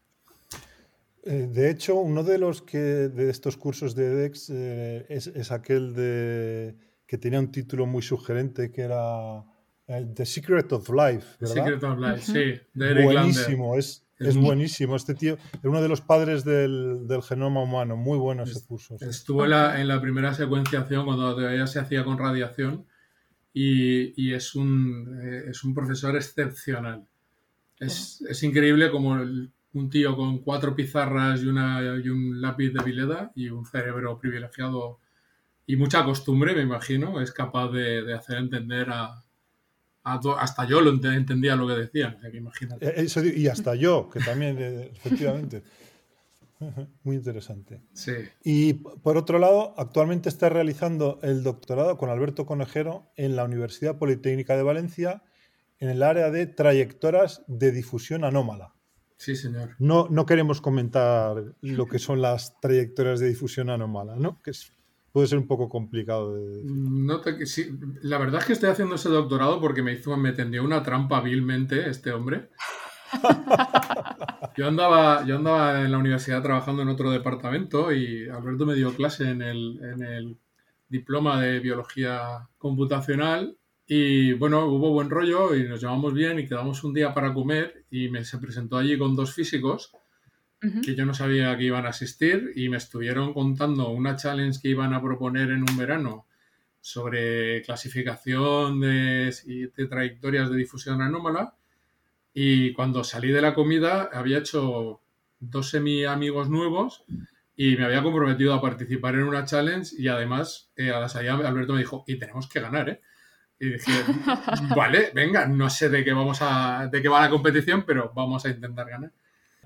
Eh, de hecho, uno de los que de estos cursos de edX es aquel de que tenía un título muy sugerente que era eh, The Secret of Life, ¿verdad? The Secret of Life, sí, de Buenísimo, es, es buenísimo. Este tío es uno de los padres del, del genoma humano, muy bueno ese curso. Estuvo en la, en la, primera secuenciación cuando todavía se hacía con radiación y, y es, un, eh, es un profesor excepcional. Es, es increíble como un tío con cuatro pizarras y, una, y un lápiz de Vileda y un cerebro privilegiado y mucha costumbre, me imagino, es capaz de, hacer entender a, hasta yo lo entendía lo que decían, eh, y hasta yo, que también, eh, efectivamente. Muy interesante. Sí. Y por otro lado, actualmente está realizando el doctorado con Alberto Conejero en la Universidad Politécnica de Valencia en el área de trayectorias de difusión anómala. Sí, señor. No, no queremos comentar lo que son las trayectorias de difusión anómala, ¿no? Que es, puede ser un poco complicado de No te- sí, la verdad es que estoy haciendo ese doctorado porque me hizo, me tendió una trampa vilmente este hombre. Yo andaba, yo andaba en la universidad trabajando en otro departamento y Alberto me dio clase en el, en el diploma de biología computacional y bueno, hubo buen rollo y nos llevamos bien y quedamos un día para comer y me se presentó allí con dos físicos Ujú. que yo no sabía que iban a asistir y me estuvieron contando una challenge que iban a proponer en un verano sobre clasificación de, de trayectorias de difusión anómala y cuando salí de la comida había hecho dos semi amigos nuevos y me había comprometido a participar en una challenge y además eh, a la salida Alberto me dijo, y tenemos que ganar, ¿eh? Y dije, vale, venga, no sé de qué vamos a, de qué va la competición, pero vamos a intentar ganar.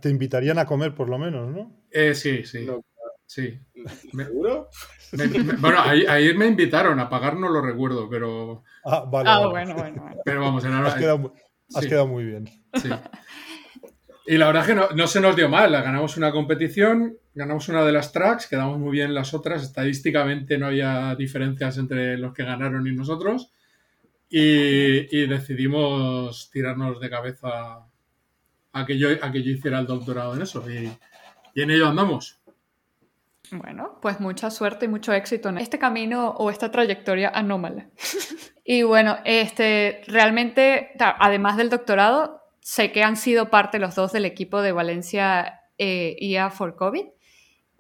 Te invitarían a comer por lo menos, ¿no? Eh, sí, sí, No. sí. Me- ¿Seguro? Me- me- bueno, ahí, ahí me invitaron, a pagar no lo recuerdo, pero, Ah, vale. Ah, vale. bueno, bueno, bueno. pero vamos, era, Has quedado, mu- has sí, quedado muy bien. sí. Y la verdad es que no, no se nos dio mal, ganamos una competición, ganamos una de las tracks, quedamos muy bien en las otras, estadísticamente no había diferencias entre los que ganaron y nosotros, y, y decidimos tirarnos de cabeza a que, yo, a que yo hiciera el doctorado en eso, y, y en ello andamos. Bueno, pues mucha suerte y mucho éxito en este camino o esta trayectoria anómala. y bueno, este, realmente, además del doctorado, sé que han sido parte los dos del equipo de Valencia eh, IA for COVID,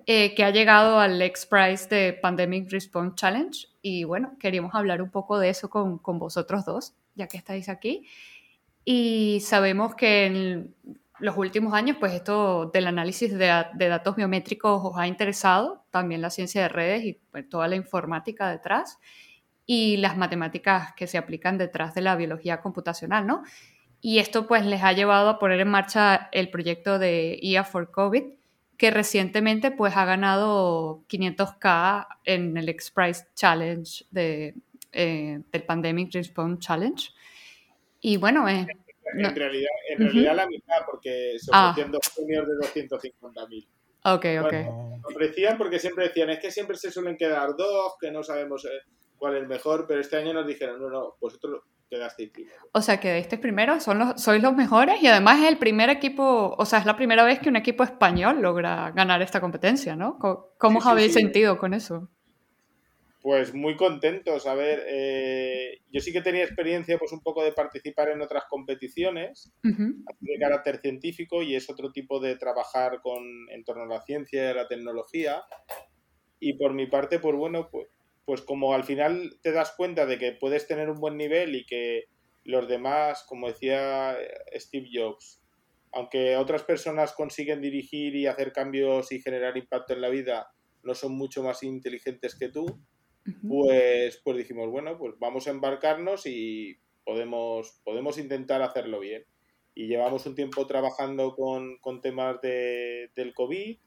eh, que ha llegado al X Prize de Pandemic Response Challenge. Y bueno, queríamos hablar un poco de eso con, con vosotros dos, ya que estáis aquí. Y sabemos que en los últimos años, pues esto del análisis de, de datos biométricos os ha interesado, también la ciencia de redes y pues, toda la informática detrás y las matemáticas que se aplican detrás de la biología computacional, ¿no? Y esto pues les ha llevado a poner en marcha el proyecto de IA for COVID, que recientemente pues ha ganado 500k en el X Prize Challenge de, eh, del Pandemic Response Challenge. Y bueno, eh, no- En realidad, en Ujú. realidad la mitad, porque se Ah. ofrecían dos premios de 250.000. ok, ok. Bueno, Ofrecían porque siempre decían, es que siempre se suelen quedar dos, que no sabemos eh, cuál es mejor, pero este año nos dijeron, no, no, vosotros quedasteis primero. O sea, que este primero, son los, sois los mejores y además es el primer equipo, o sea, es la primera vez que un equipo español logra ganar esta competencia, ¿no? ¿Cómo os sí, habéis sí. sentido con eso? Pues muy contentos. A ver, eh, yo sí que tenía experiencia pues un poco de participar en otras competiciones Ujú, de carácter científico y es otro tipo de trabajar con en torno a la ciencia y a la tecnología. Y por mi parte, pues bueno, pues, pues como al final te das cuenta de que puedes tener un buen nivel y que los demás, como decía eh, Steve Jobs, aunque otras personas consiguen dirigir y hacer cambios y generar impacto en la vida, no son mucho más inteligentes que tú, pues, pues dijimos, bueno, pues vamos a embarcarnos y podemos, podemos intentar hacerlo bien. Y llevamos un tiempo trabajando con, con temas de, del COVID.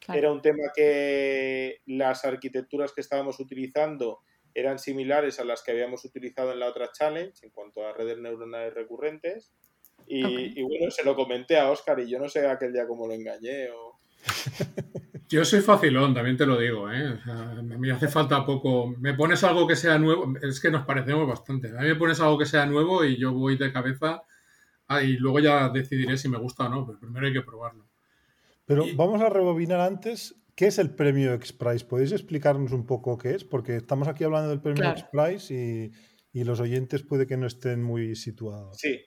Claro. Era un tema que las arquitecturas que estábamos utilizando eran similares a las que habíamos utilizado en la otra challenge en cuanto a redes neuronales recurrentes. Y, bueno, se lo comenté a Oscar y yo no sé aquel día cómo lo engañé o... Yo soy facilón, también te lo digo, ¿eh? O sea, a mí hace falta poco. Me pones algo que sea nuevo, es que nos parecemos bastante. A mí me pones algo que sea nuevo y yo voy de cabeza ah, y luego ya decidiré si me gusta o no, pero primero hay que probarlo. Pero Y- vamos a rebobinar antes. ¿Qué es el premio X Prize? ¿Podéis explicarnos un poco qué es? Porque estamos aquí hablando del premio Claro. X Prize y, y los oyentes puede que no estén muy situados. Sí.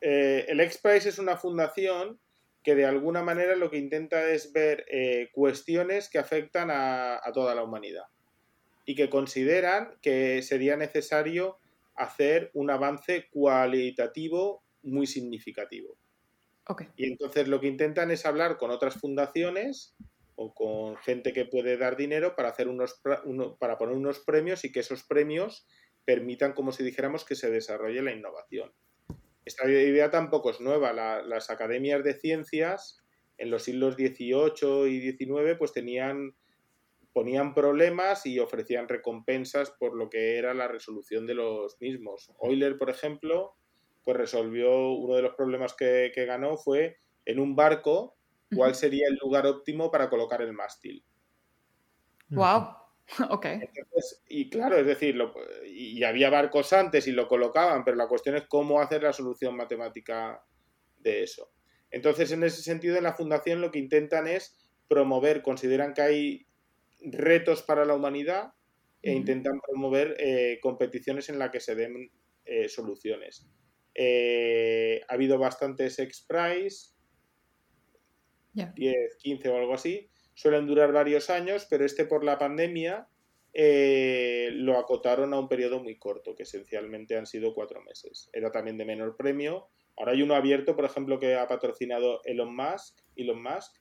Eh, el X-Prize es una fundación que de alguna manera lo que intenta es ver eh, cuestiones que afectan a, a toda la humanidad y que consideran que sería necesario hacer un avance cualitativo muy significativo. Y entonces lo que intentan es hablar con otras fundaciones o con gente que puede dar dinero para hacer unos uno- para poner unos premios y que esos premios permitan, como si dijéramos, que se desarrolle la innovación. Esta idea tampoco es nueva. La- las academias de ciencias en los siglos XVIII y XIX pues tenían ponían problemas y ofrecían recompensas por lo que era la resolución de los mismos. Euler, por ejemplo, pues resolvió uno de los problemas que, que ganó fue en un barco, cuál sería el lugar óptimo para colocar el mástil. Wow. Ok. y claro, es decir, y había barcos antes y lo colocaban, pero la cuestión es cómo hacer la solución matemática de eso. Entonces, en ese sentido, en la fundación lo que intentan es promover, consideran que hay retos para la humanidad e intentan promover eh, competiciones en las que se den eh, soluciones. Eh, ha habido bastantes X-Prize, 10, 15 o algo así, suelen durar varios años, pero este por la pandemia lo acotaron a un periodo muy corto, que esencialmente han sido cuatro meses. Era también de menor premio. Ahora hay uno abierto, por ejemplo, que ha patrocinado Elon Musk, Elon Musk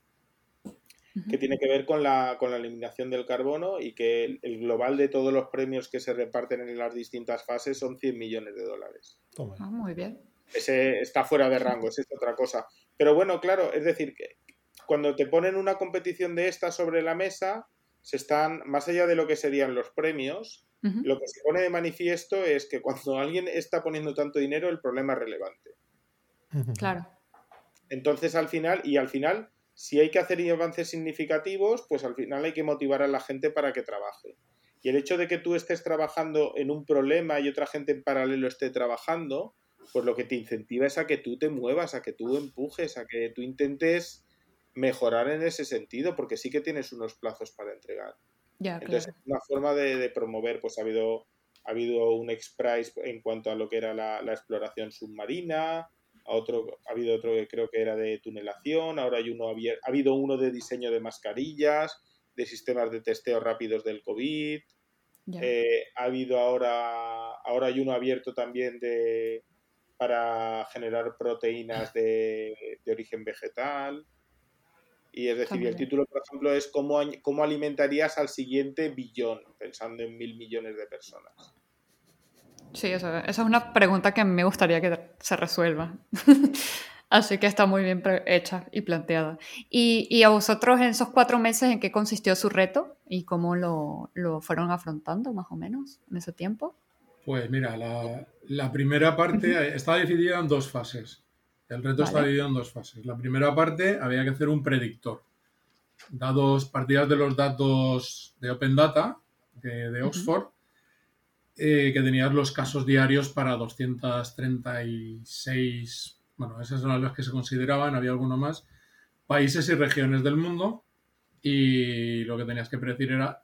que tiene que ver con la, con la eliminación del carbono y que el, global de todos los premios que se reparten en las distintas fases son 100 millones de dólares. Ah, muy bien. Ese está fuera de rango, esa es otra cosa. Pero bueno, claro, es decir, que cuando te ponen una competición de esta sobre la mesa, se están, más allá de lo que serían los premios, lo que se pone de manifiesto es que cuando alguien está poniendo tanto dinero, el problema es relevante. Claro. Entonces, al final, y al final, si hay que hacer avances significativos, pues al final hay que motivar a la gente para que trabaje. Y el hecho de que tú estés trabajando en un problema y otra gente en paralelo esté trabajando, pues lo que te incentiva es a que tú te muevas, a que tú empujes, a que tú intentes mejorar en ese sentido, porque sí que tienes unos plazos para entregar. Entonces, es una forma de, promover, pues ha habido, ha habido un X-Prize en cuanto a lo que era la exploración submarina, otro, ha habido otro que creo que era de tunelación, ahora hay uno ha habido uno de diseño de mascarillas, de sistemas de testeo rápidos del COVID, eh, ha habido ahora, ahora hay uno abierto también de para generar proteínas de, origen vegetal. Y es decir, el título, por ejemplo, es cómo, cómo alimentarías al siguiente billón, pensando en mil millones de personas. Sí, esa es una pregunta que me gustaría que se resuelva. Así que está muy bien hecha y planteada. Y, a vosotros en esos cuatro meses, ¿en qué consistió su reto y cómo lo, fueron afrontando más o menos en ese tiempo? Pues mira, la, primera parte está dividida en dos fases. El reto está dividido en dos fases. La primera parte había que hacer un predictor. Dados partidas de los datos de Open Data de, Oxford, eh, que tenías los casos diarios para 236, bueno, esas son las que se consideraban, había alguno más, países y regiones del mundo y lo que tenías que predecir era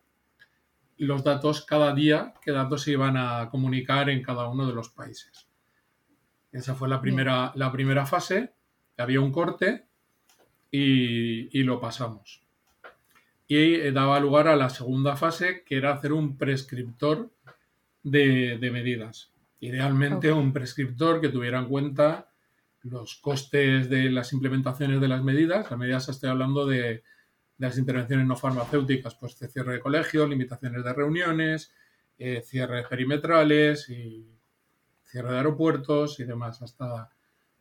los datos cada día, qué datos se iban a comunicar en cada uno de los países. Esa fue la primera, la primera fase, había un corte y, y lo pasamos. Y eh, daba lugar a la segunda fase, que era hacer un prescriptor de, medidas. Idealmente un prescriptor que tuviera en cuenta los costes de las implementaciones de las medidas. Las medidas estoy hablando de, las intervenciones no farmacéuticas, pues de cierre de colegios, limitaciones de reuniones, eh, cierres perimetrales y cierre de aeropuertos y demás, hasta,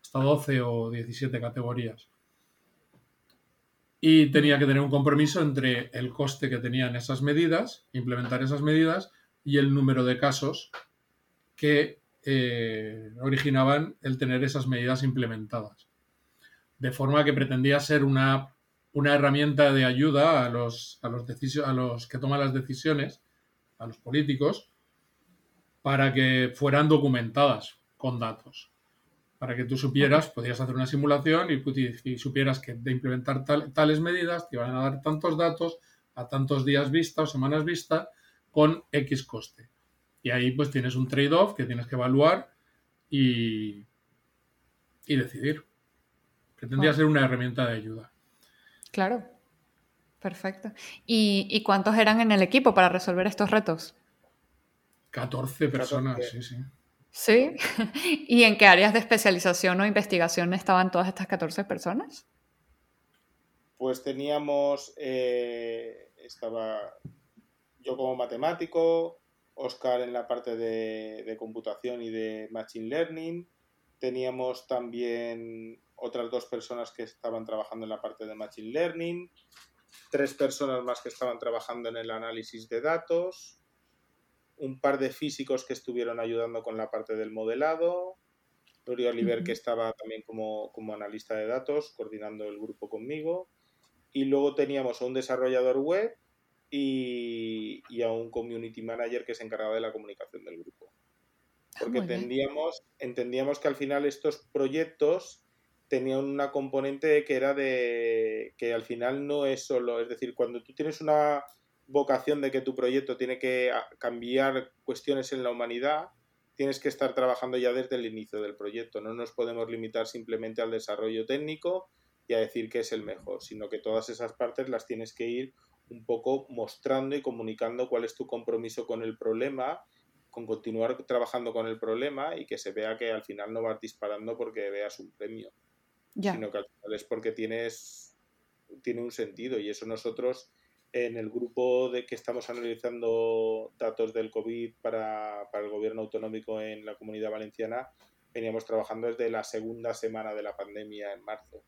hasta 12 o 17 categorías. Y tenía que tener un compromiso entre el coste que tenían esas medidas, implementar esas medidas, y el número de casos que eh, originaban el tener esas medidas implementadas. De forma que pretendía ser una, una herramienta de ayuda a los, a, los a los que toman las decisiones, a los políticos, para que fueran documentadas con datos. Para que tú supieras, podías hacer una simulación y, supieras que de implementar tales medidas te iban a dar tantos datos a tantos días vista o semanas vista con X coste. Y ahí pues tienes un trade-off que tienes que evaluar y, y decidir. Que tendría que ser una herramienta de ayuda. Claro, perfecto. ¿Y, cuántos eran en el equipo para resolver estos retos? 14 personas, sí, sí. ¿Sí? ¿Y en qué áreas de especialización o investigación estaban todas estas 14 personas? Pues teníamos, eh, estaba yo como matemático, Oscar en la parte de, computación y de Machine Learning. Teníamos también otras dos personas que estaban trabajando en la parte de Machine Learning, tres personas más que estaban trabajando en el análisis de datos, un par de físicos que estuvieron ayudando con la parte del modelado, Nuria Oliver, que estaba también como, como analista de datos, coordinando el grupo conmigo. Y luego teníamos a un desarrollador web y, y, a un community manager que se encargaba de la comunicación del grupo. Ah, Porque entendíamos, entendíamos que al final estos proyectos tenían una componente que era de que al final no es solo, es decir, cuando tú tienes una vocación de que tu proyecto tiene que ah, cambiar cuestiones en la humanidad, tienes que estar trabajando ya desde el inicio del proyecto. No nos podemos limitar simplemente al desarrollo técnico y a decir que es el mejor, sino que todas esas partes las tienes que ir un poco mostrando y comunicando cuál es tu compromiso con el problema, con continuar trabajando con el problema y que se vea que al final no vas disparando porque veas un premio, sino que al final es porque tienes tiene un sentido y eso nosotros en el grupo de que estamos analizando datos del COVID para, para el gobierno autonómico en la comunidad valenciana, veníamos trabajando desde la segunda semana de la pandemia en marzo.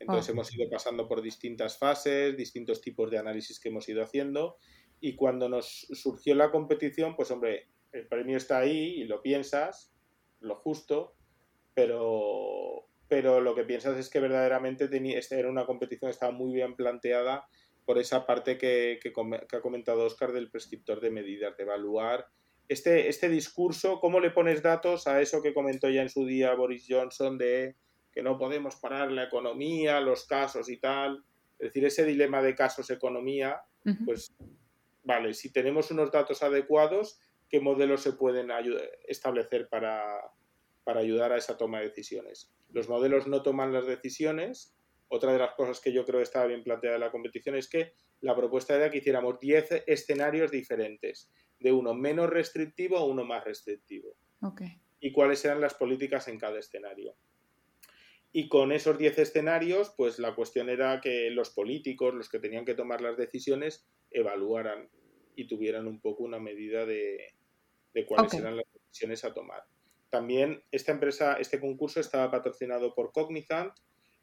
Entonces ah. hemos ido pasando por distintas fases, distintos tipos de análisis que hemos ido haciendo y cuando nos surgió la competición, pues hombre, el premio está ahí y lo piensas, lo justo, pero, pero lo que piensas es que verdaderamente tenía, esta era una competición que estaba muy bien planteada por esa parte que, que, que ha comentado Oscar del prescriptor de medidas, de evaluar este, este discurso, cómo le pones datos a eso que comentó ya en su día Boris Johnson de que no podemos parar la economía, los casos y tal. Es decir, ese dilema de casos-economía, pues vale, si tenemos unos datos adecuados, ¿qué modelos se pueden establecer para, para ayudar a esa toma de decisiones? Los modelos no toman las decisiones. Otra de las cosas que yo creo que estaba bien planteada en la competición es que la propuesta era que hiciéramos 10 escenarios diferentes, de uno menos restrictivo a uno más restrictivo. Y cuáles eran las políticas en cada escenario. Y con esos 10 escenarios, pues la cuestión era que los políticos, los que tenían que tomar las decisiones, evaluaran y tuvieran un poco una medida de, cuáles eran las decisiones a tomar. También esta empresa, este concurso estaba patrocinado por Cognizant,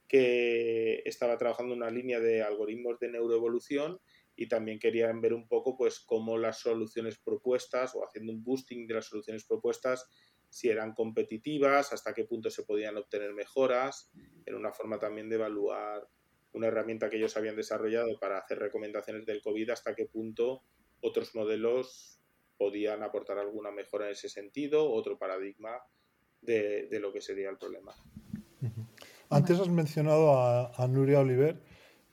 que estaba trabajando en una línea de algoritmos de neuroevolución y también querían ver un poco pues cómo las soluciones propuestas o haciendo un boosting de las soluciones propuestas si eran competitivas, hasta qué punto se podían obtener mejoras, en una forma también de evaluar una herramienta que ellos habían desarrollado para hacer recomendaciones del COVID, hasta qué punto otros modelos podían aportar alguna mejora en ese sentido, otro paradigma de, lo que sería el problema. Antes has mencionado a, Nuria Oliver.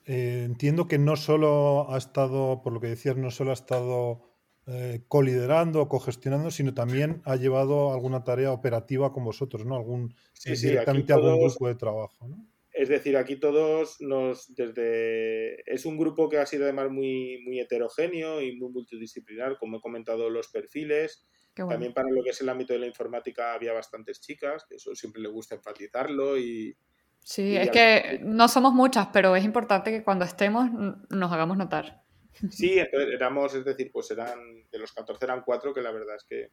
Eh, entiendo que no solo ha estado, por lo que decías, no solo ha estado eh, coliderando o cogestionando, sino también ha llevado alguna tarea operativa con vosotros, ¿no? Algún, sí, sí, directamente algún grupo de trabajo, ¿no? Es decir, aquí todos nos, desde, es un grupo que ha sido además muy, muy heterogéneo y muy multidisciplinar, como he comentado los perfiles. También para lo que es el ámbito de la informática había bastantes chicas, que eso siempre le gusta enfatizarlo y, Sí, es que no somos muchas, pero es importante que cuando estemos nos hagamos notar. Sí, entonces éramos, es decir, pues eran, de los 14 eran cuatro, que la verdad es que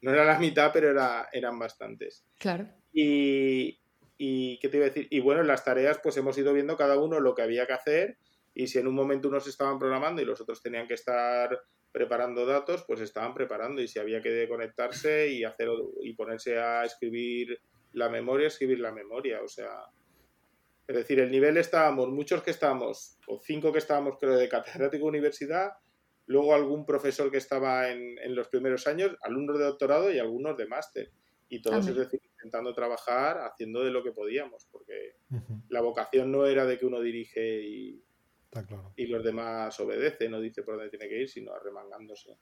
no, era la mitad, pero era, eran bastantes. Claro. Y, y, ¿qué te iba a decir? Y bueno, en las tareas pues hemos ido viendo cada uno lo que había que hacer y si en un momento unos estaban programando y los otros tenían que estar preparando datos, pues estaban preparando y si había que conectarse y hacer y ponerse a escribir la memoria, escribir la memoria, o sea, es decir, el nivel estábamos, muchos que estábamos, o cinco que estábamos, creo, de catedrático de universidad, luego algún profesor que estaba en, en los primeros años, alumnos de doctorado y algunos de máster. Y todos, es decir, intentando trabajar, haciendo de lo que podíamos, porque la vocación no era de que uno dirige y, y los demás obedecen, no dice por dónde tiene que ir, sino arremangándose.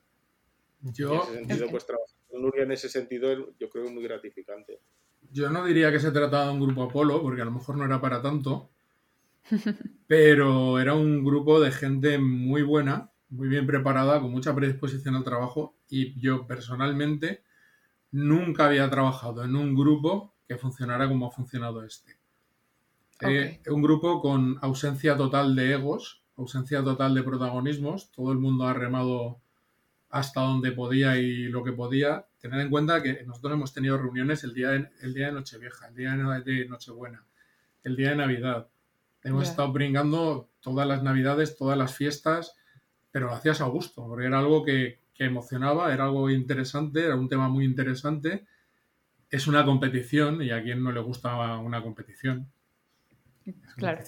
Yo, en ese sentido, pues trabajar con Nuria en ese sentido yo creo que es muy gratificante. Yo no diría que se trataba de un grupo Apolo, porque a lo mejor no era para tanto, pero era un grupo de gente muy buena, muy bien preparada, con mucha predisposición al trabajo y yo personalmente nunca había trabajado en un grupo que funcionara como ha funcionado este. Eh, un grupo con ausencia total de egos, ausencia total de protagonismos, todo el mundo ha remado hasta donde podía y lo que podía. Tener en cuenta que nosotros hemos tenido reuniones el día de, el día de Nochevieja, el día de Nochebuena, el día de Navidad. Hemos estado brincando todas las Navidades, todas las fiestas, pero lo hacías a gusto, porque era algo que, emocionaba, era algo interesante, era un tema muy interesante es una competición y a quien no le gusta una competición. Claro.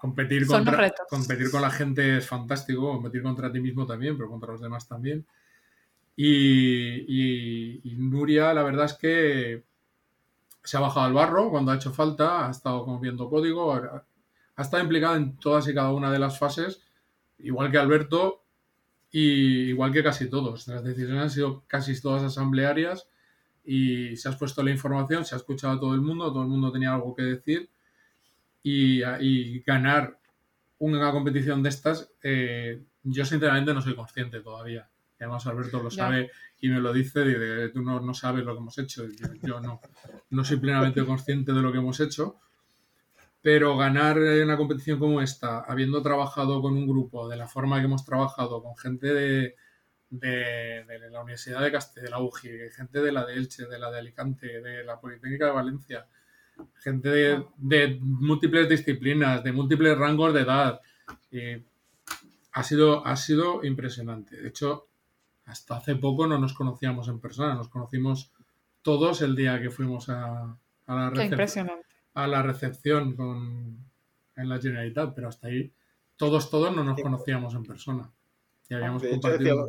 Competir, contra, competir con la gente es fantástico, competir contra ti mismo también, pero contra los demás también. Y, Nuria, la verdad es que se ha bajado al barro cuando ha hecho falta, ha estado viendo código, ha, estado implicada en todas y cada una de las fases, igual que Alberto y igual que casi todos. Las decisiones han sido casi todas asamblearias y se ha expuesto la información, se ha escuchado a todo el mundo, todo el mundo tenía algo que decir y, ganar una competición de estas, eh, yo sinceramente no soy consciente todavía. Y además Alberto lo sabe y me lo dice, de, tú no, no, sabes lo que hemos hecho. Yo, no, no soy plenamente consciente de lo que hemos hecho. Pero ganar una competición como esta, habiendo trabajado con un grupo de la forma que hemos trabajado, con gente de, de, la Universidad de Castilla, de la UGI, gente de la de Elche, de la de Alicante, de la Politécnica de Valencia, gente de, múltiples disciplinas, de múltiples rangos de edad. ha, sido, ha sido impresionante. De hecho, hasta hace poco no nos conocíamos en persona, nos conocimos todos el día que fuimos a, la, a la recepción con, en la Generalitat, pero hasta ahí todos, todos no nos conocíamos en persona. Y habíamos compartido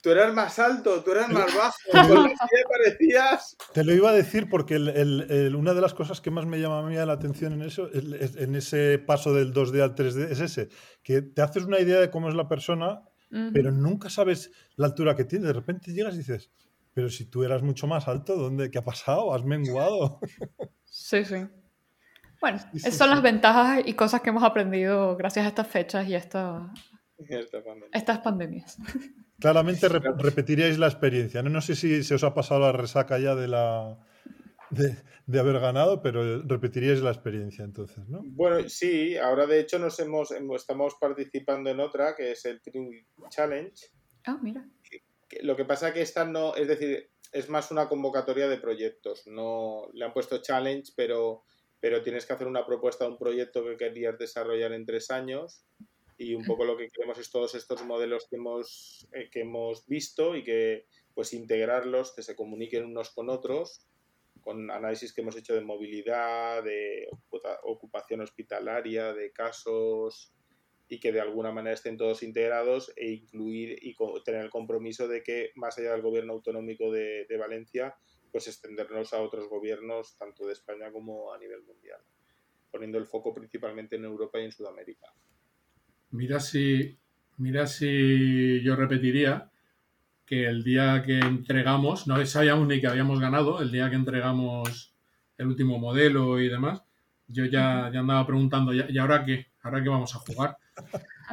tú eras más alto, tú eras más bajo, con parecías. Te lo iba a decir porque una de las cosas que más me llama a mí la atención en eso, en ese paso del 2D al 3D, es ese, que te haces una idea de cómo es la persona, pero nunca sabes la altura que tiene. De repente llegas y dices, pero si tú eras mucho más alto, ¿dónde? ¿Qué ha pasado? ¿Has menguado? Sí, sí. Bueno, esas son las ventajas y cosas que hemos aprendido gracias a estas fechas y a estas pandemias. Claramente repetiríais la experiencia. ¿no? no sé si se os ha pasado la resaca ya de la de, haber ganado, pero repetiríais la experiencia entonces, ¿no? Bueno, sí, ahora de hecho nos hemos, estamos participando en otra que es el Challenge. Ah, mira. Lo que pasa que esta no, es decir, es más una convocatoria de proyectos. No le han puesto challenge, pero, pero tienes que hacer una propuesta de un proyecto que querías desarrollar en tres años y un poco lo que queremos es todos estos modelos que hemos, eh, que hemos visto y que pues integrarlos, que se comuniquen unos con otros, con análisis que hemos hecho de movilidad, de ocupación hospitalaria, de casos y que de alguna manera estén todos integrados e incluir y tener el compromiso de que más allá del gobierno autonómico de, Valencia, pues extendernos a otros gobiernos, tanto de España como a nivel mundial, poniendo el foco principalmente en Europa y en Sudamérica. Mira si, mira si yo repetiría que el día que entregamos, no sabíamos ni que habíamos ganado, el día que entregamos el último modelo y demás, yo ya, ya andaba preguntando, ¿y ahora qué? ¿Ahora qué vamos a jugar?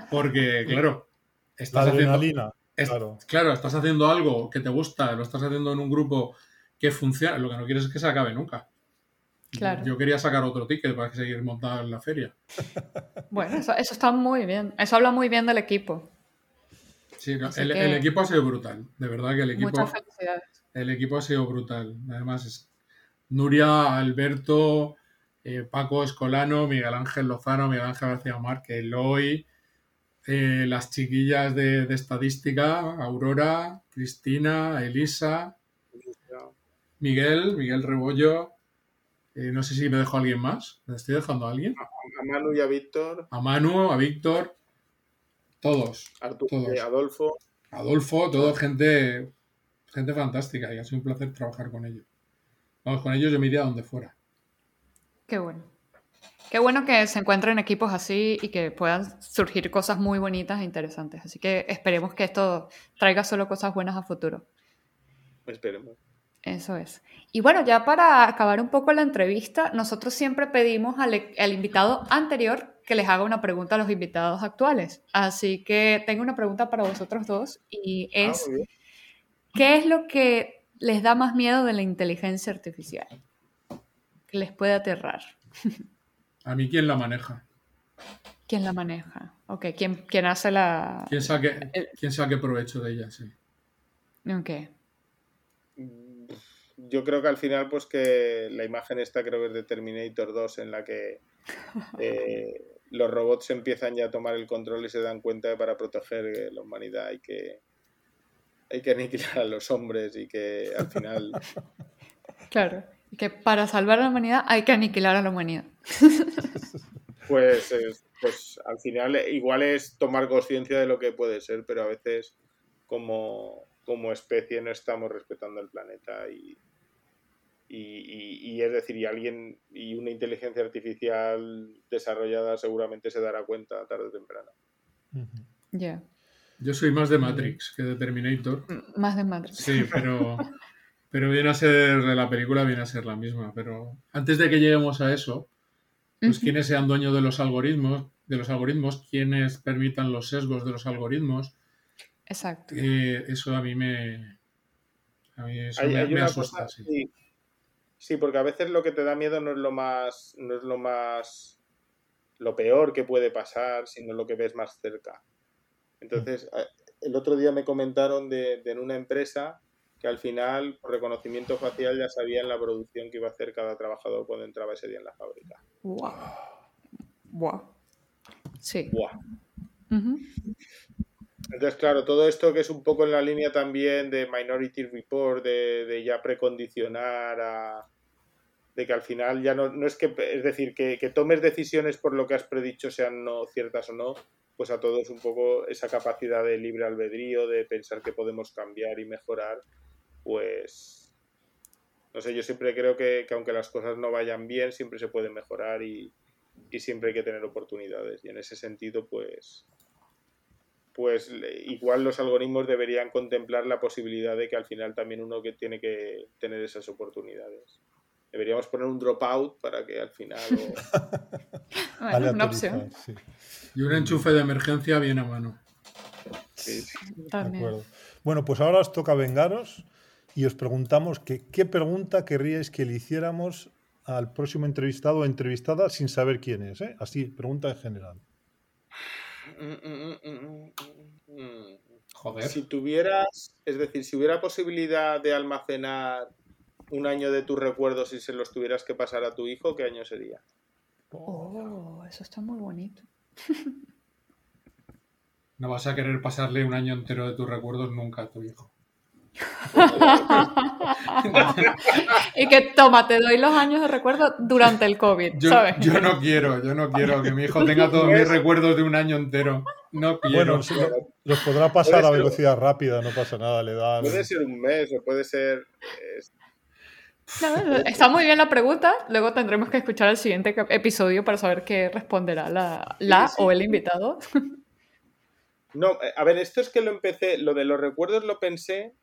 Porque, claro, estás haciendo, claro. claro, estás haciendo algo que te gusta, lo estás haciendo en un grupo que funciona, lo que no quieres es que se acabe nunca. Yo quería sacar otro ticket para seguir montado en la feria. Bueno, eso, está muy bien. Eso habla muy bien del equipo. Sí, el, equipo ha sido brutal. De verdad que el equipo. Muchas felicidades. El equipo ha sido brutal. Además, es Nuria, Alberto, eh, Paco Escolano, Miguel Ángel Lozano, Miguel Ángel García Márquez, Eloy, eh, las chiquillas de, de, estadística, Aurora, Cristina, Elisa, Miguel, Miguel Rebollo, eh, no sé si me dejo a alguien más. ¿Me estoy dejando a alguien? A, Manu y a Víctor. A Manu, a Víctor. Todos. Arturo, Adolfo. Adolfo, todo gente, gente fantástica y ha sido un placer trabajar con ellos. Vamos, con ellos yo me iría a donde fuera. Qué bueno. Qué bueno que se encuentren equipos así y que puedan surgir cosas muy bonitas e interesantes. Así que esperemos que esto traiga solo cosas buenas a futuro. Esperemos. Eso es. Y bueno, ya para acabar un poco la entrevista, nosotros siempre pedimos al, invitado anterior que les haga una pregunta a los invitados actuales. Así que tengo una pregunta para vosotros dos y ah, es, ¿qué es lo que les da más miedo de la inteligencia artificial? Que les puede aterrar. A mí, ¿quién la maneja? ¿Quién la maneja? Ok, ¿quién, quién hace la... ¿Quién saque, ¿quién saque provecho de ella? Sí. Ok yo creo que al final, pues que la imagen esta creo que es de Terminator 2 en la que eh, los robots empiezan ya a tomar el control y se dan cuenta que para proteger eh, la humanidad hay que, hay que aniquilar a los hombres y que al final Claro, que para salvar a la humanidad hay que aniquilar a la humanidad. Pues, pues al final igual es tomar conciencia de lo que puede ser, pero a veces como, como especie no estamos respetando el planeta y, y, es decir, y alguien y una inteligencia artificial desarrollada seguramente se dará cuenta tarde o temprano. Ya. Yo soy más de Matrix que de Terminator. Más de Matrix. Sí, pero, pero viene a ser, la película viene a ser la misma. Pero antes de que lleguemos a eso, pues quienes sean dueños de los algoritmos, de los algoritmos, quienes permitan los sesgos de los algoritmos. Exacto. Eh, eso a mí me, a mí eso me, asusta. sí. Sí, porque a veces lo que te da miedo no es lo más, no es lo más, lo peor que puede pasar, sino lo que ves más cerca. Entonces, mm. el otro día me comentaron de, en una empresa que al final, por reconocimiento facial, ya sabían la producción que iba a hacer cada trabajador cuando entraba ese día en la fábrica. ¡Wow! ¡Wow! Sí. ¡Wow! Entonces, claro, todo esto que es un poco en la línea también de Minority Report, de, ya precondicionar a, de que al final ya no, no es que, es decir, que, tomes decisiones por lo que has predicho sean no ciertas o no, pues a todos un poco esa capacidad de libre albedrío, de pensar que podemos cambiar y mejorar, pues, no sé, yo siempre creo que, aunque las cosas no vayan bien, siempre se puede mejorar y, y siempre hay que tener oportunidades. Y en ese sentido, pues, pues igual los algoritmos deberían contemplar la posibilidad de que al final también uno que tiene que tener esas oportunidades. Deberíamos poner un dropout para que al final... una opción. Y un enchufe de emergencia bien a mano. Sí. Bueno, pues ahora os toca vengaros y os preguntamos que, qué pregunta querríais que le hiciéramos al próximo entrevistado o entrevistada sin saber quién es. ¿eh? Así, pregunta en general. Joder. Si tuvieras, es decir, si hubiera posibilidad de almacenar un año de tus recuerdos y se los tuvieras que pasar a tu hijo, ¿qué año sería? Oh, eso está muy bonito. No vas a querer pasarle un año entero de tus recuerdos nunca a tu hijo. y que toma, te doy los años de recuerdo durante el COVID, yo, ¿sabes? Yo no quiero, yo no quiero que mi hijo tenga todos mis recuerdos de un año entero. No quiero. Bueno, los podrá pasar a velocidad rápida, no pasa nada, le da. Puede ser un mes o puede ser. Está muy bien la pregunta. Luego tendremos que escuchar el siguiente episodio para saber qué responderá la, la o el invitado. No, eh, a ver, esto es que lo empecé, lo de los recuerdos lo pensé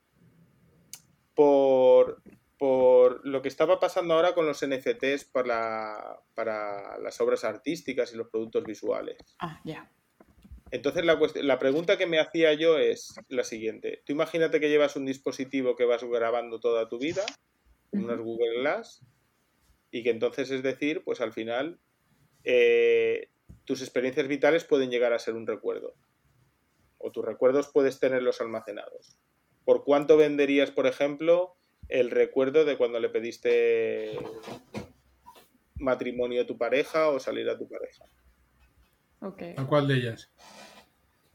por, por lo que estaba pasando ahora con los NFTs para, para las obras artísticas y los productos visuales. Ah, ya. Entonces la, la, pregunta que me hacía yo es la siguiente. Tú imagínate que llevas un dispositivo que vas grabando toda tu vida, unas Google Glass, y que entonces es decir, pues al final eh, tus experiencias vitales pueden llegar a ser un recuerdo. O tus recuerdos puedes tenerlos almacenados. ¿Por cuánto venderías, por ejemplo, el recuerdo de cuando le pediste matrimonio a tu pareja o salir a tu pareja? ¿A cuál de ellas?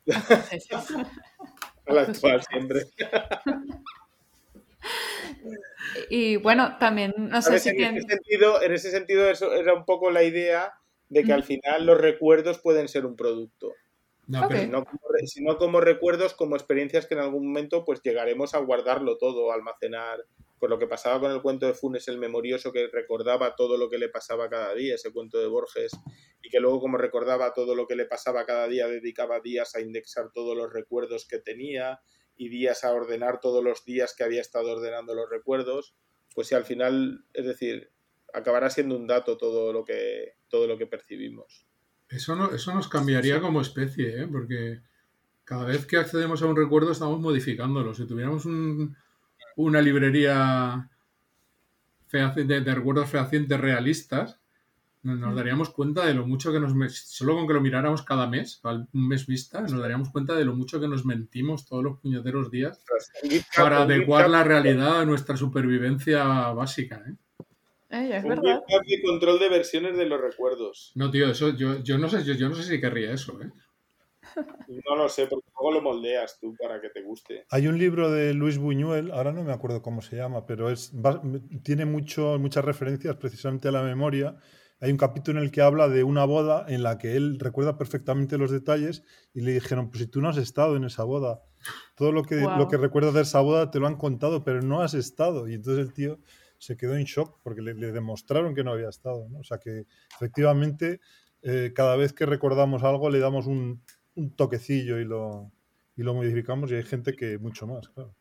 a la actual siempre. y bueno, también no sé si en, ese sentido, en ese sentido, eso era un poco la idea de que al final los recuerdos pueden ser un producto. No, pero sino como recuerdos, como experiencias que en algún momento pues llegaremos a guardarlo todo, a almacenar. Por lo que pasaba con el cuento de Funes el Memorioso, que recordaba todo lo que le pasaba cada día, ese cuento de Borges, y que luego como recordaba todo lo que le pasaba cada día, dedicaba días a indexar todos los recuerdos que tenía y días a ordenar todos los días que había estado ordenando los recuerdos, pues si al final, es decir, acabará siendo un dato todo lo que, todo lo que percibimos. Eso, no, eso nos cambiaría como especie, ¿eh? porque cada vez que accedemos a un recuerdo estamos modificándolo. Si tuviéramos una librería de, de, recuerdos fehacientes realistas, nos, daríamos cuenta de lo mucho que nos... Solo con que lo miráramos cada mes, un mes vista, nos daríamos cuenta de lo mucho que nos mentimos todos los puñeteros días para adecuar la realidad a nuestra supervivencia básica. ¿eh? es verdad. Control de versiones de los recuerdos. No, tío, eso yo, yo no sé, yo, no sé si querría eso, ¿eh? No lo sé, porque luego lo moldeas tú para que te guste. Hay un libro de Luis Buñuel, ahora no me acuerdo cómo se llama, pero es, va- tiene mucho, muchas referencias precisamente a la memoria. Hay un capítulo en el que habla de una boda en la que él recuerda perfectamente los detalles y le dijeron, pues si tú no has estado en esa boda, todo lo que, Guau. lo que recuerdas de esa boda te lo han contado, pero no has estado. Y entonces el tío se quedó en shock porque le, le demostraron que no había estado. ¿no? O sea que efectivamente eh, cada vez que recordamos algo le damos un, un toquecillo y lo, y lo modificamos y hay gente que mucho más, claro.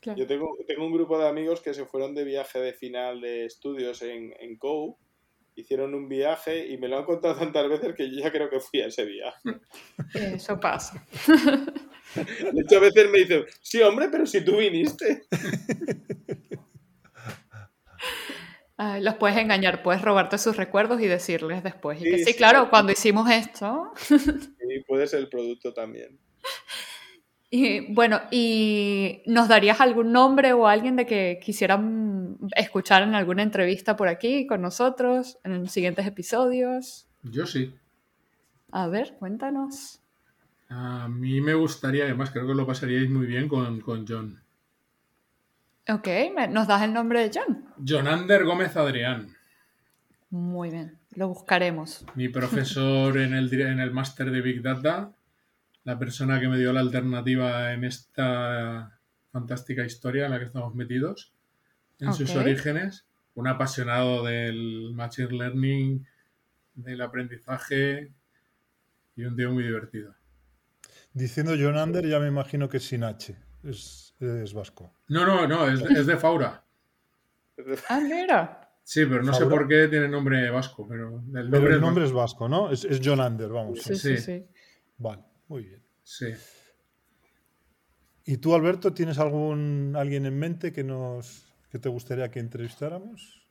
Claro. Yo tengo, tengo un grupo de amigos que se fueron de viaje de final de estudios en, en COU, hicieron un viaje y me lo han contado tantas veces que yo ya creo que fui a ese viaje. Eso pasa. De hecho, a veces me dicen, sí, hombre, pero si tú viniste. Ay, los puedes engañar, puedes robarte sus recuerdos y decirles después. Y que Sí, sí, sí. claro, cuando hicimos esto. Y puede ser el producto también. Y bueno, ¿y nos darías algún nombre o alguien de que quisieran escuchar en alguna entrevista por aquí con nosotros en los siguientes episodios? Yo sí. A ver, cuéntanos. A mí me gustaría, además creo que lo pasaríais muy bien con, con John. Ok, ¿me- ¿nos das el nombre de John? John Ander Gómez Adrián, Muy bien, lo buscaremos. mi profesor en el, en el máster de Big Data, la persona que me dio la alternativa en esta fantástica historia en la que estamos metidos, en sus orígenes, un apasionado del Machine Learning, del aprendizaje y un tío muy divertido. Diciendo John Ander ya me imagino que es sin H, es, es vasco. No, no, no, es, es de Faura. Ah, mira. Sí, pero no sé por qué tiene nombre vasco, pero el Pero nombre, el es vasco, ¿no? Es, es John Ander, vamos. Sí, sí, Sí. sí. Vale, muy bien. Sí. ¿Y tú, Alberto, tienes algún alguien en mente que nos que te gustaría que entrevistáramos?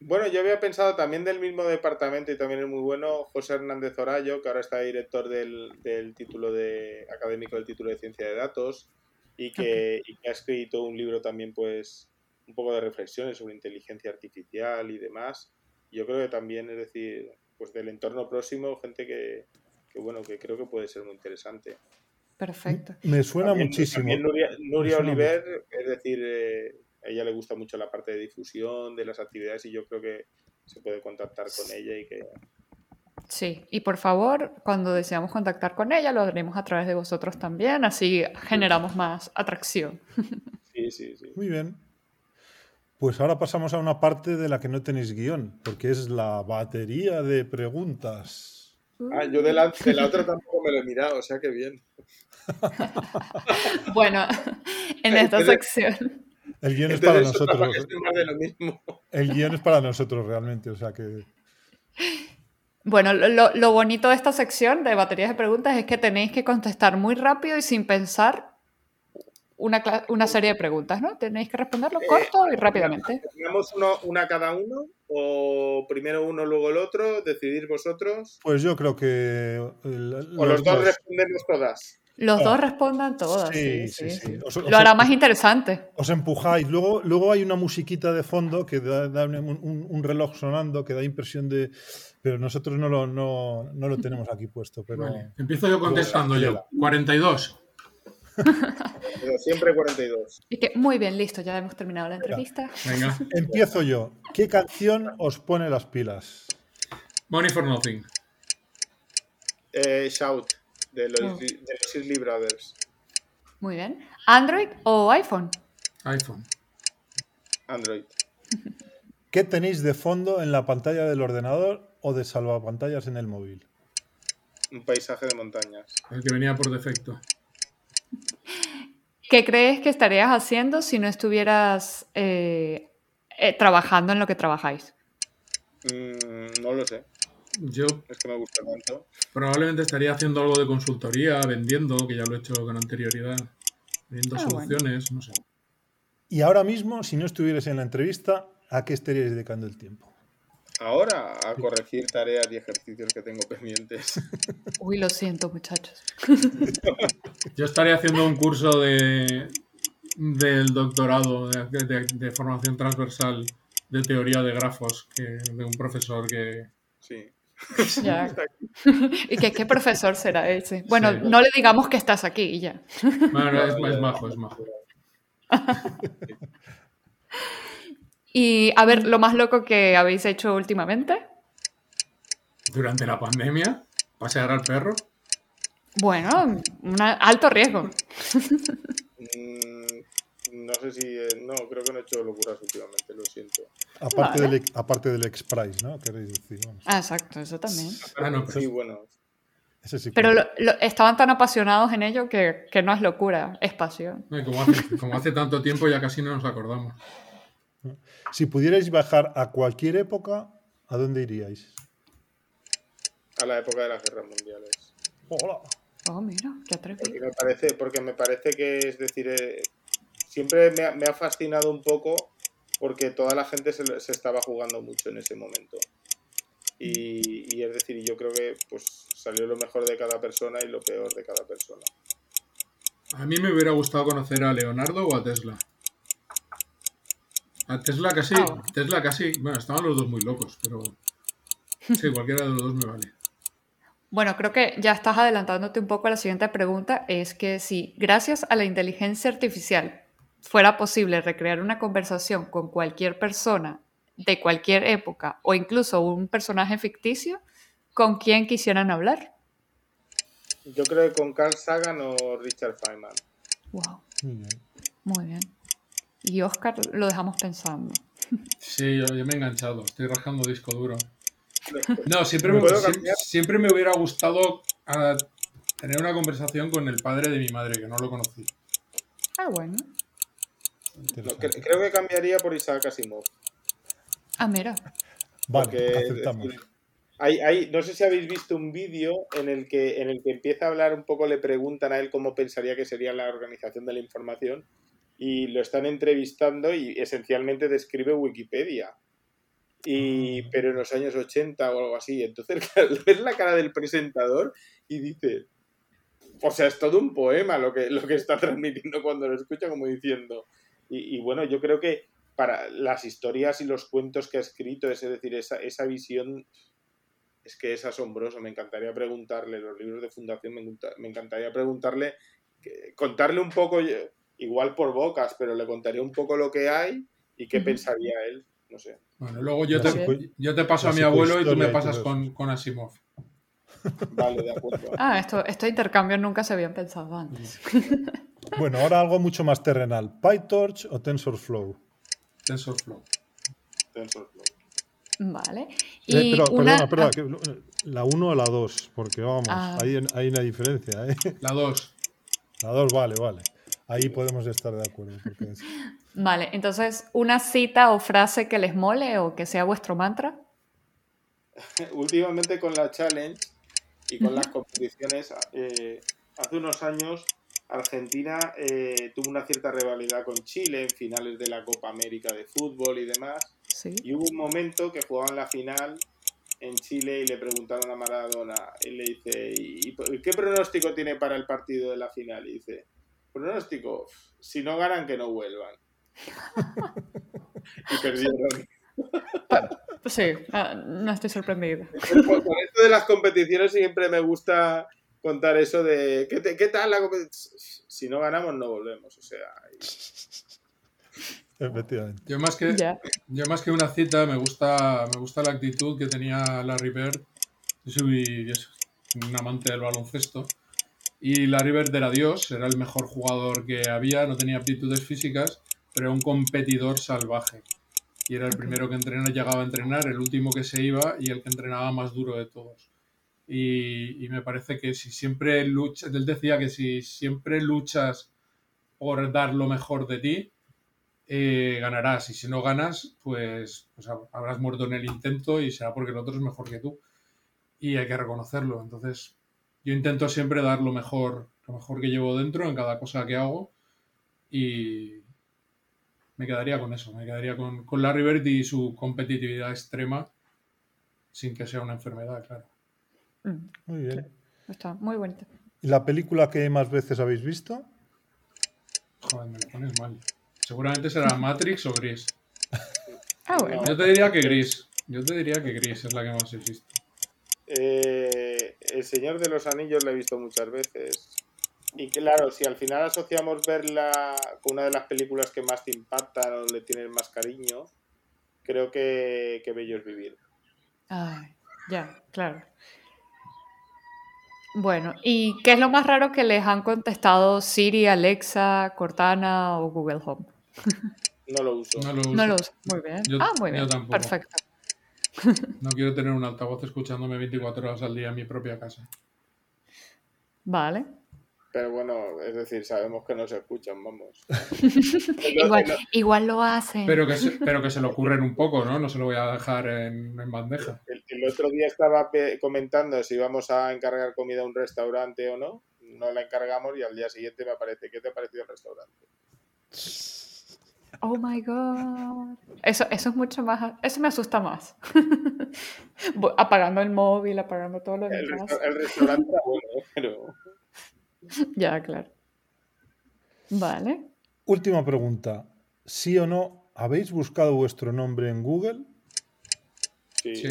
Bueno, yo había pensado también del mismo departamento y también es muy bueno, José Hernández Orayo, que ahora está director del, del título de académico del título de ciencia de datos y que, y que ha escrito un libro también, pues, un poco de reflexiones sobre inteligencia artificial y demás. Yo creo que también, es decir, pues del entorno próximo, gente que, que bueno, que creo que puede ser muy interesante. Perfecto. Me suena También- muchísimo. también Nuria, Nuria suena Oliver, es decir, eh, a ella le gusta mucho la parte de difusión de las actividades y yo creo que se puede contactar con ella y que Sí, y por favor, cuando deseamos contactar con ella, lo haremos a través de vosotros también, así generamos más atracción. sí, sí, sí. Muy bien. Pues ahora pasamos a una parte de la que no tenéis guion, porque es la batería de preguntas. Ah, yo de la, de la otra tampoco me lo he mirado, o sea que bien. Bueno, en esta Entonces- sección. El guion es para nosotros. de lo mismo. El guion es para nosotros realmente, o sea que Bueno, lo- lo bonito de esta sección de baterías de preguntas es que tenéis que contestar muy rápido y sin pensar una, cla- una serie de preguntas, ¿no? Tenéis que responderlo corto y rápidamente. ¿Tenemos uno, una cada uno? ¿O primero uno, luego el otro? ¿Decidís vosotros? pues yo creo que el- ¿O los dos respondemos todas? Los Ah. dos respondan todas. Sí, Sí, sí, sí, sí. sí. Os- os- Lo hará más interesante. os empujáis. Luego, luego hay una musiquita de fondo que da, da un, un- un reloj sonando que da impresión de. Pero nosotros no lo, no, no lo tenemos aquí puesto. Pero Vale. Empiezo yo contestando yo. 42. Pero siempre 42. Y que, muy bien, listo, ya hemos terminado la entrevista. Venga. empiezo yo. ¿Qué canción os pone las pilas? Money for nothing. Eh, Shout, de los, Oh. de los Brothers. Muy bien. ¿Android o iPhone? iPhone. Android. ¿Qué tenéis de fondo en la pantalla del ordenador o de salvapantallas en el móvil? Un paisaje de montañas. El que venía por defecto. ¿Qué crees que estarías haciendo si no estuvieras eh, eh, trabajando en lo que trabajáis? Mm, no lo sé. Yo Es que me gusta tanto. probablemente estaría haciendo algo de consultoría, vendiendo, que ya lo he hecho con anterioridad. Vendiendo Ah, bueno. soluciones, no sé. Y ahora mismo, si no estuvierais en la entrevista, ¿a qué estaríais dedicando el tiempo? Ahora a corregir tareas y ejercicios que tengo pendientes. Uy, lo siento, muchachos. Yo estaría haciendo un curso de del doctorado de, de- de formación transversal de teoría de grafos que, de un profesor que, Sí. Ya. ¿Y qué, qué profesor será ese? Bueno, Sí. no le digamos que estás aquí y ya. Bueno, es, es majo, es majo. Y a ver, lo más loco que habéis hecho últimamente. Durante la pandemia, pasear al perro. Bueno, un alto riesgo. Mm, no sé si. eh, no, creo que no he hecho locuras últimamente, lo siento. Aparte, Vale. del, aparte del X-Prize, ¿no? Queréis decir. Vamos, Ah, exacto, eso también. Ah, no, sí, bueno. ese sí Pero lo- lo- estaban tan apasionados en ello que, que no es locura, es pasión. No, y como, hace, como hace tanto tiempo ya casi no nos acordamos. Si pudierais viajar a cualquier época, ¿a dónde iríais? A la época de las guerras mundiales. Hola. Oh, mira, qué atrevido. Porque me parece, porque me parece que, es decir, eh, siempre me ha, me ha fascinado un poco porque toda la gente se, se estaba jugando mucho en ese momento. Y, y es decir, yo creo que pues salió lo mejor de cada persona y lo peor de cada persona. A mí me hubiera gustado conocer a Leonardo o a Tesla. A Tesla casi, Ah, bueno. Tesla casi, bueno, estaban los dos muy locos, pero sí, cualquiera de los dos me vale. Bueno, creo que ya estás adelantándote un poco a la siguiente pregunta. Es que si gracias a la inteligencia artificial fuera posible recrear una conversación con cualquier persona de cualquier época o incluso un personaje ficticio, ¿con quién quisieran hablar? Yo creo que con Carl Sagan o Richard Feynman. Wow, Muy bien. muy bien. Y Oscar lo dejamos pensando. Sí, yo, yo me he enganchado, estoy rascando disco duro. No, siempre me, ¿Puedo sie- cambiar? siempre me hubiera gustado ah, tener una conversación con el padre de mi madre, que no lo conocí. Ah, bueno. No, Interesante. cre- creo que cambiaría por Isaac Asimov. Ah, mira. Vale, porque, aceptamos. decir, Hay, hay, no sé si habéis visto un vídeo en el que en el que empieza a hablar un poco, le preguntan a él cómo pensaría que sería la organización de la información y lo están entrevistando y esencialmente describe Wikipedia. Y, pero en los años 80 o algo así. Entonces ves la cara del presentador y dice, o sea, es todo un poema lo que, lo que está transmitiendo cuando lo escucha, como diciendo. Y, y bueno, yo creo que para las historias y los cuentos que ha escrito, es decir, esa, esa visión es que es asombroso. Me encantaría preguntarle, los libros de fundación, me, me encantaría preguntarle, contarle un poco, igual por bocas, pero le contaría un poco lo que hay y qué pensaría él, no sé. Bueno, luego yo te, yo te paso a mi abuelo y tú me pasas con, con Asimov. Vale, de acuerdo. Ah, esto, estos intercambios nunca se habían pensado antes. Bueno, ahora algo mucho más terrenal. ¿PyTorch o TensorFlow? TensorFlow. TensorFlow. Vale. Eh, Y pero, una... perdona, perdona, que- la 1 o la 2, porque vamos, Ah. hay, hay una diferencia. ¿eh? La 2. La 2, vale, vale. Ahí podemos estar de acuerdo. porque es- Vale, entonces, ¿una cita o frase que les mole o que sea vuestro mantra? Últimamente con la challenge y con las competiciones, eh, hace unos años Argentina eh, tuvo una cierta rivalidad con Chile en finales de la Copa América de fútbol y demás. Sí. Y hubo un momento que jugaban la final en Chile y le preguntaron a Maradona y le dice, ¿y y qué pronóstico tiene para el partido de la final? Y dice, pronóstico, si no ganan que no vuelvan. y perdieron. Sí, ah, no estoy sorprendida. Con, con esto de las competiciones siempre me gusta contar eso de ¿qué, te- qué tal la competición? Si no ganamos no volvemos, o sea, Efectivamente. Yo más que, Ya. yo más que una cita me gusta, me gusta la actitud que tenía Larry Bird. Yo soy yo soy un amante del baloncesto. Y Larry Bird era Dios, era el mejor jugador que había, no tenía aptitudes físicas, pero era un competidor salvaje. Y era el primero que entrenaba, llegaba a entrenar, el último que se iba y el que entrenaba más duro de todos. Y, me parece que si siempre luchas, él decía que si siempre luchas por dar lo mejor de ti, eh, ganarás. Y si no ganas, pues, pues hab- habrás muerto en el intento y será porque el otro es mejor que tú. Y hay que reconocerlo. Entonces, yo intento siempre dar lo mejor, lo mejor que llevo dentro en cada cosa que hago. Y me quedaría con eso. Me quedaría con, con Larry Bird y su competitividad extrema, sin que sea una enfermedad, claro. Mm, Muy bien. está muy bonito. ¿Y la película que más veces habéis visto? Joder, me lo pones mal. Seguramente será Matrix o Gris. Ah, bueno. Yo te diría que Gris. Yo te diría que Gris es la que más he visto. Eh, el Señor de los Anillos la he visto muchas veces. Y claro, si al final asociamos verla con una de las películas que más te impactan o le tienes más cariño, creo que, que Bello es Vivir. Ay, ya, claro. Bueno, ¿y qué es lo más raro que les han contestado Siri, Alexa, Cortana o Google Home? No lo uso. No lo uso. No lo uso. Muy bien. Yo- ah, muy yo bien. tampoco. Perfecto. No quiero tener un altavoz escuchándome 24 horas al día en mi propia casa. Vale. Pero bueno, es decir, sabemos que no se escuchan, vamos. Igual, igual lo hacen. Pero que, se, pero que se lo ocurren un poco, ¿no? No se lo voy a dejar en, en bandeja. El, el otro día estaba comentando si íbamos a encargar comida a un restaurante o no. No la encargamos y al día siguiente me aparece, ¿qué te ha parecido el restaurante? Oh my god. Eso, eso es mucho más. Eso me asusta más. Apagando el móvil, apagando todo lo El, demás. resta- el restaurante era bueno, ¿eh? pero Ya, claro. Vale. Última pregunta. ¿Sí o no habéis buscado vuestro nombre en Google? sí, Sí.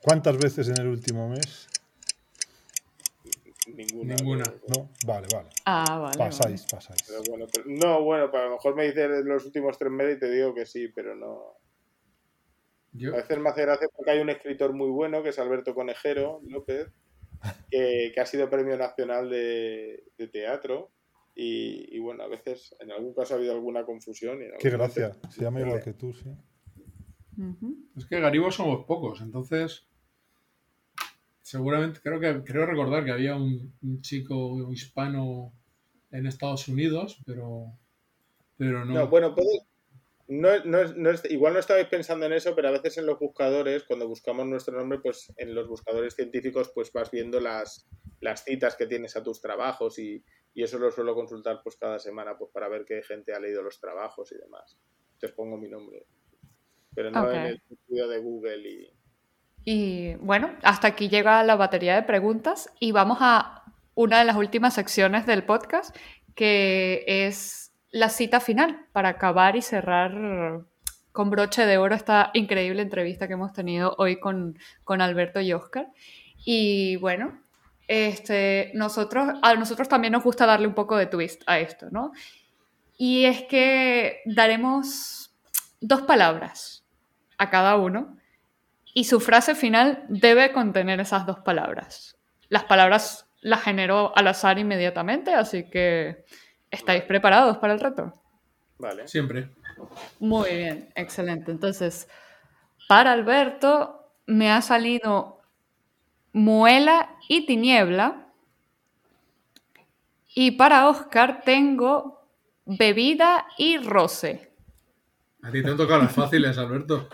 ¿Cuántas veces en el último mes? Ninguna. Ninguna. No, vale, vale. Ah, vale. Pasáis, pasáis. pero bueno, pero- no, bueno, para lo mejor me dices los últimos tres meses y te digo que sí, pero no. Yo, A veces me hace gracia porque hay un escritor muy bueno que es Alberto Conejero López, que, que ha sido premio nacional de, de teatro. Y, y bueno, a veces, en algún caso ha habido alguna confusión. y Qué gracia. Se llama igual que tú, sí. Es que garibos somos pocos, entonces seguramente creo que creo recordar que había un, un chico hispano en Estados Unidos, pero pero no. No, bueno, puede- no, no es- no es- igual no estabais pensando en eso, pero a veces en los buscadores, cuando buscamos nuestro nombre, pues en los buscadores científicos, pues vas viendo las, las citas que tienes a tus trabajos y, y eso lo suelo consultar pues cada semana pues para ver qué gente ha leído los trabajos y demás. Entonces pongo mi nombre. Pero no en el estudio de Google y... Y bueno, hasta aquí llega la batería de preguntas y vamos a una de las últimas secciones del podcast, que es la cita final para acabar y cerrar con broche de oro esta increíble entrevista que hemos tenido hoy con, con Alberto y Oscar. Y bueno, este, nosotros, a nosotros también nos gusta darle un poco de twist a esto, ¿no? Y es que daremos dos palabras a cada uno y su frase final debe contener esas dos palabras. Las palabras las generó al azar inmediatamente, así que ¿estáis preparados para el reto? Vale. Siempre. Muy bien, excelente. Entonces, para Alberto me ha salido muela y tiniebla. Y para Oscar tengo bebida y roce. A ti te han tocado las fáciles, Alberto.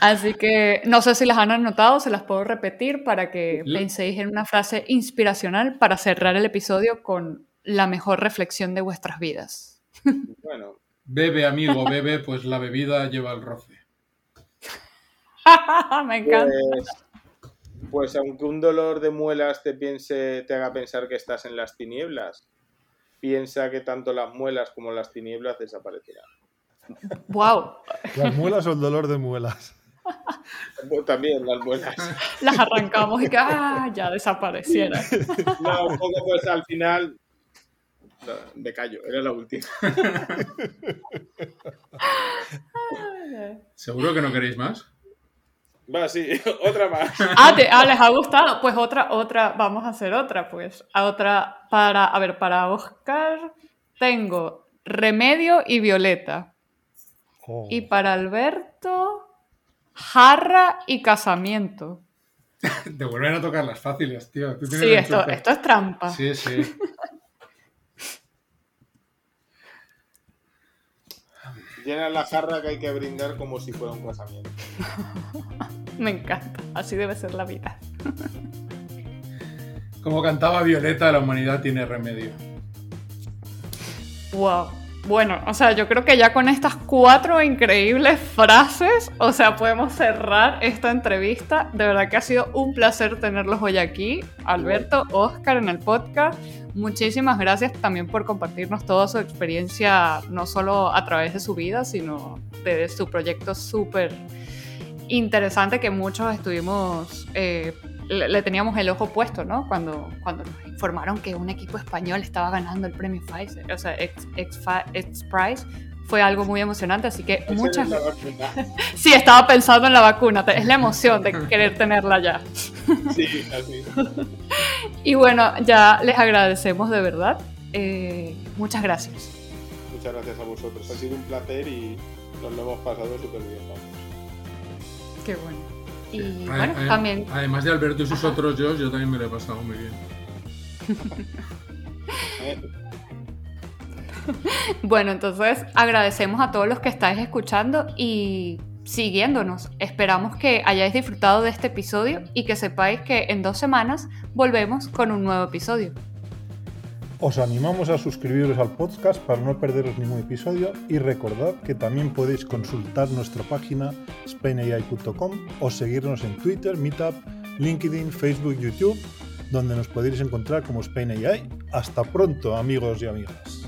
Así que no sé si las han anotado, se las puedo repetir para que Le- penséis en una frase inspiracional para cerrar el episodio con la mejor reflexión de vuestras vidas. Bueno, Bebe, amigo, bebe, pues la bebida lleva el roce. Me encanta. pues, pues aunque un dolor de muelas te piense, te haga pensar que estás en las tinieblas, piensa que tanto las muelas como las tinieblas desaparecerán. Wow, ¿Las muelas o el dolor de muelas? También las muelas. las arrancamos y que ah, ya desapareciera. No, un poco pues al final. Me callo, era la última. ¿Seguro que no queréis más? Va, sí, otra más. Ah, te- ah, les ha gustado. Pues otra, otra, vamos a hacer otra, pues. A otra para, a ver, para Oscar tengo remedio y violeta. Oh. Y para Alberto, jarra y casamiento. Te vuelven a tocar las fáciles, tío. Tú Sí, esto, esto es trampa. Sí, sí. Llena la jarra que hay que brindar como si fuera un casamiento. Me encanta. Así debe ser la vida. Como cantaba Violeta, la humanidad tiene remedio. Wow. Bueno, o sea, yo creo que ya con estas cuatro increíbles frases, o sea, podemos cerrar esta entrevista. De verdad que ha sido un placer tenerlos hoy aquí. Alberto, Oscar en el podcast. Muchísimas gracias también por compartirnos toda su experiencia, no solo a través de su vida, sino de su proyecto súper interesante que muchos estuvimos, eh, le, teníamos el ojo puesto, ¿no? Cuando, cuando nos informaron que un equipo español estaba ganando el premio Pfizer, o sea, X, X, Prize, fue algo muy emocionante, así que muchas... sí, estaba pensando en la vacuna, es la emoción de querer tenerla ya. sí, así. y bueno, ya les agradecemos de verdad. Eh, muchas gracias. Muchas gracias a vosotros, ha sido un placer y nos lo hemos pasado súper bien. Qué bueno. Y bueno, también... Además de Alberto y sus otros yo, yo también me lo he pasado muy bien. bueno, entonces agradecemos a todos los que estáis escuchando y siguiéndonos. Esperamos que hayáis disfrutado de este episodio y que sepáis que en dos semanas volvemos con un nuevo episodio. Os animamos a suscribiros al podcast para no perderos ningún episodio y recordad que también podéis consultar nuestra página spainai.com o seguirnos en Twitter, Meetup, LinkedIn, Facebook, YouTube, donde nos podéis encontrar como SpainAI. Hasta pronto, amigos y amigas.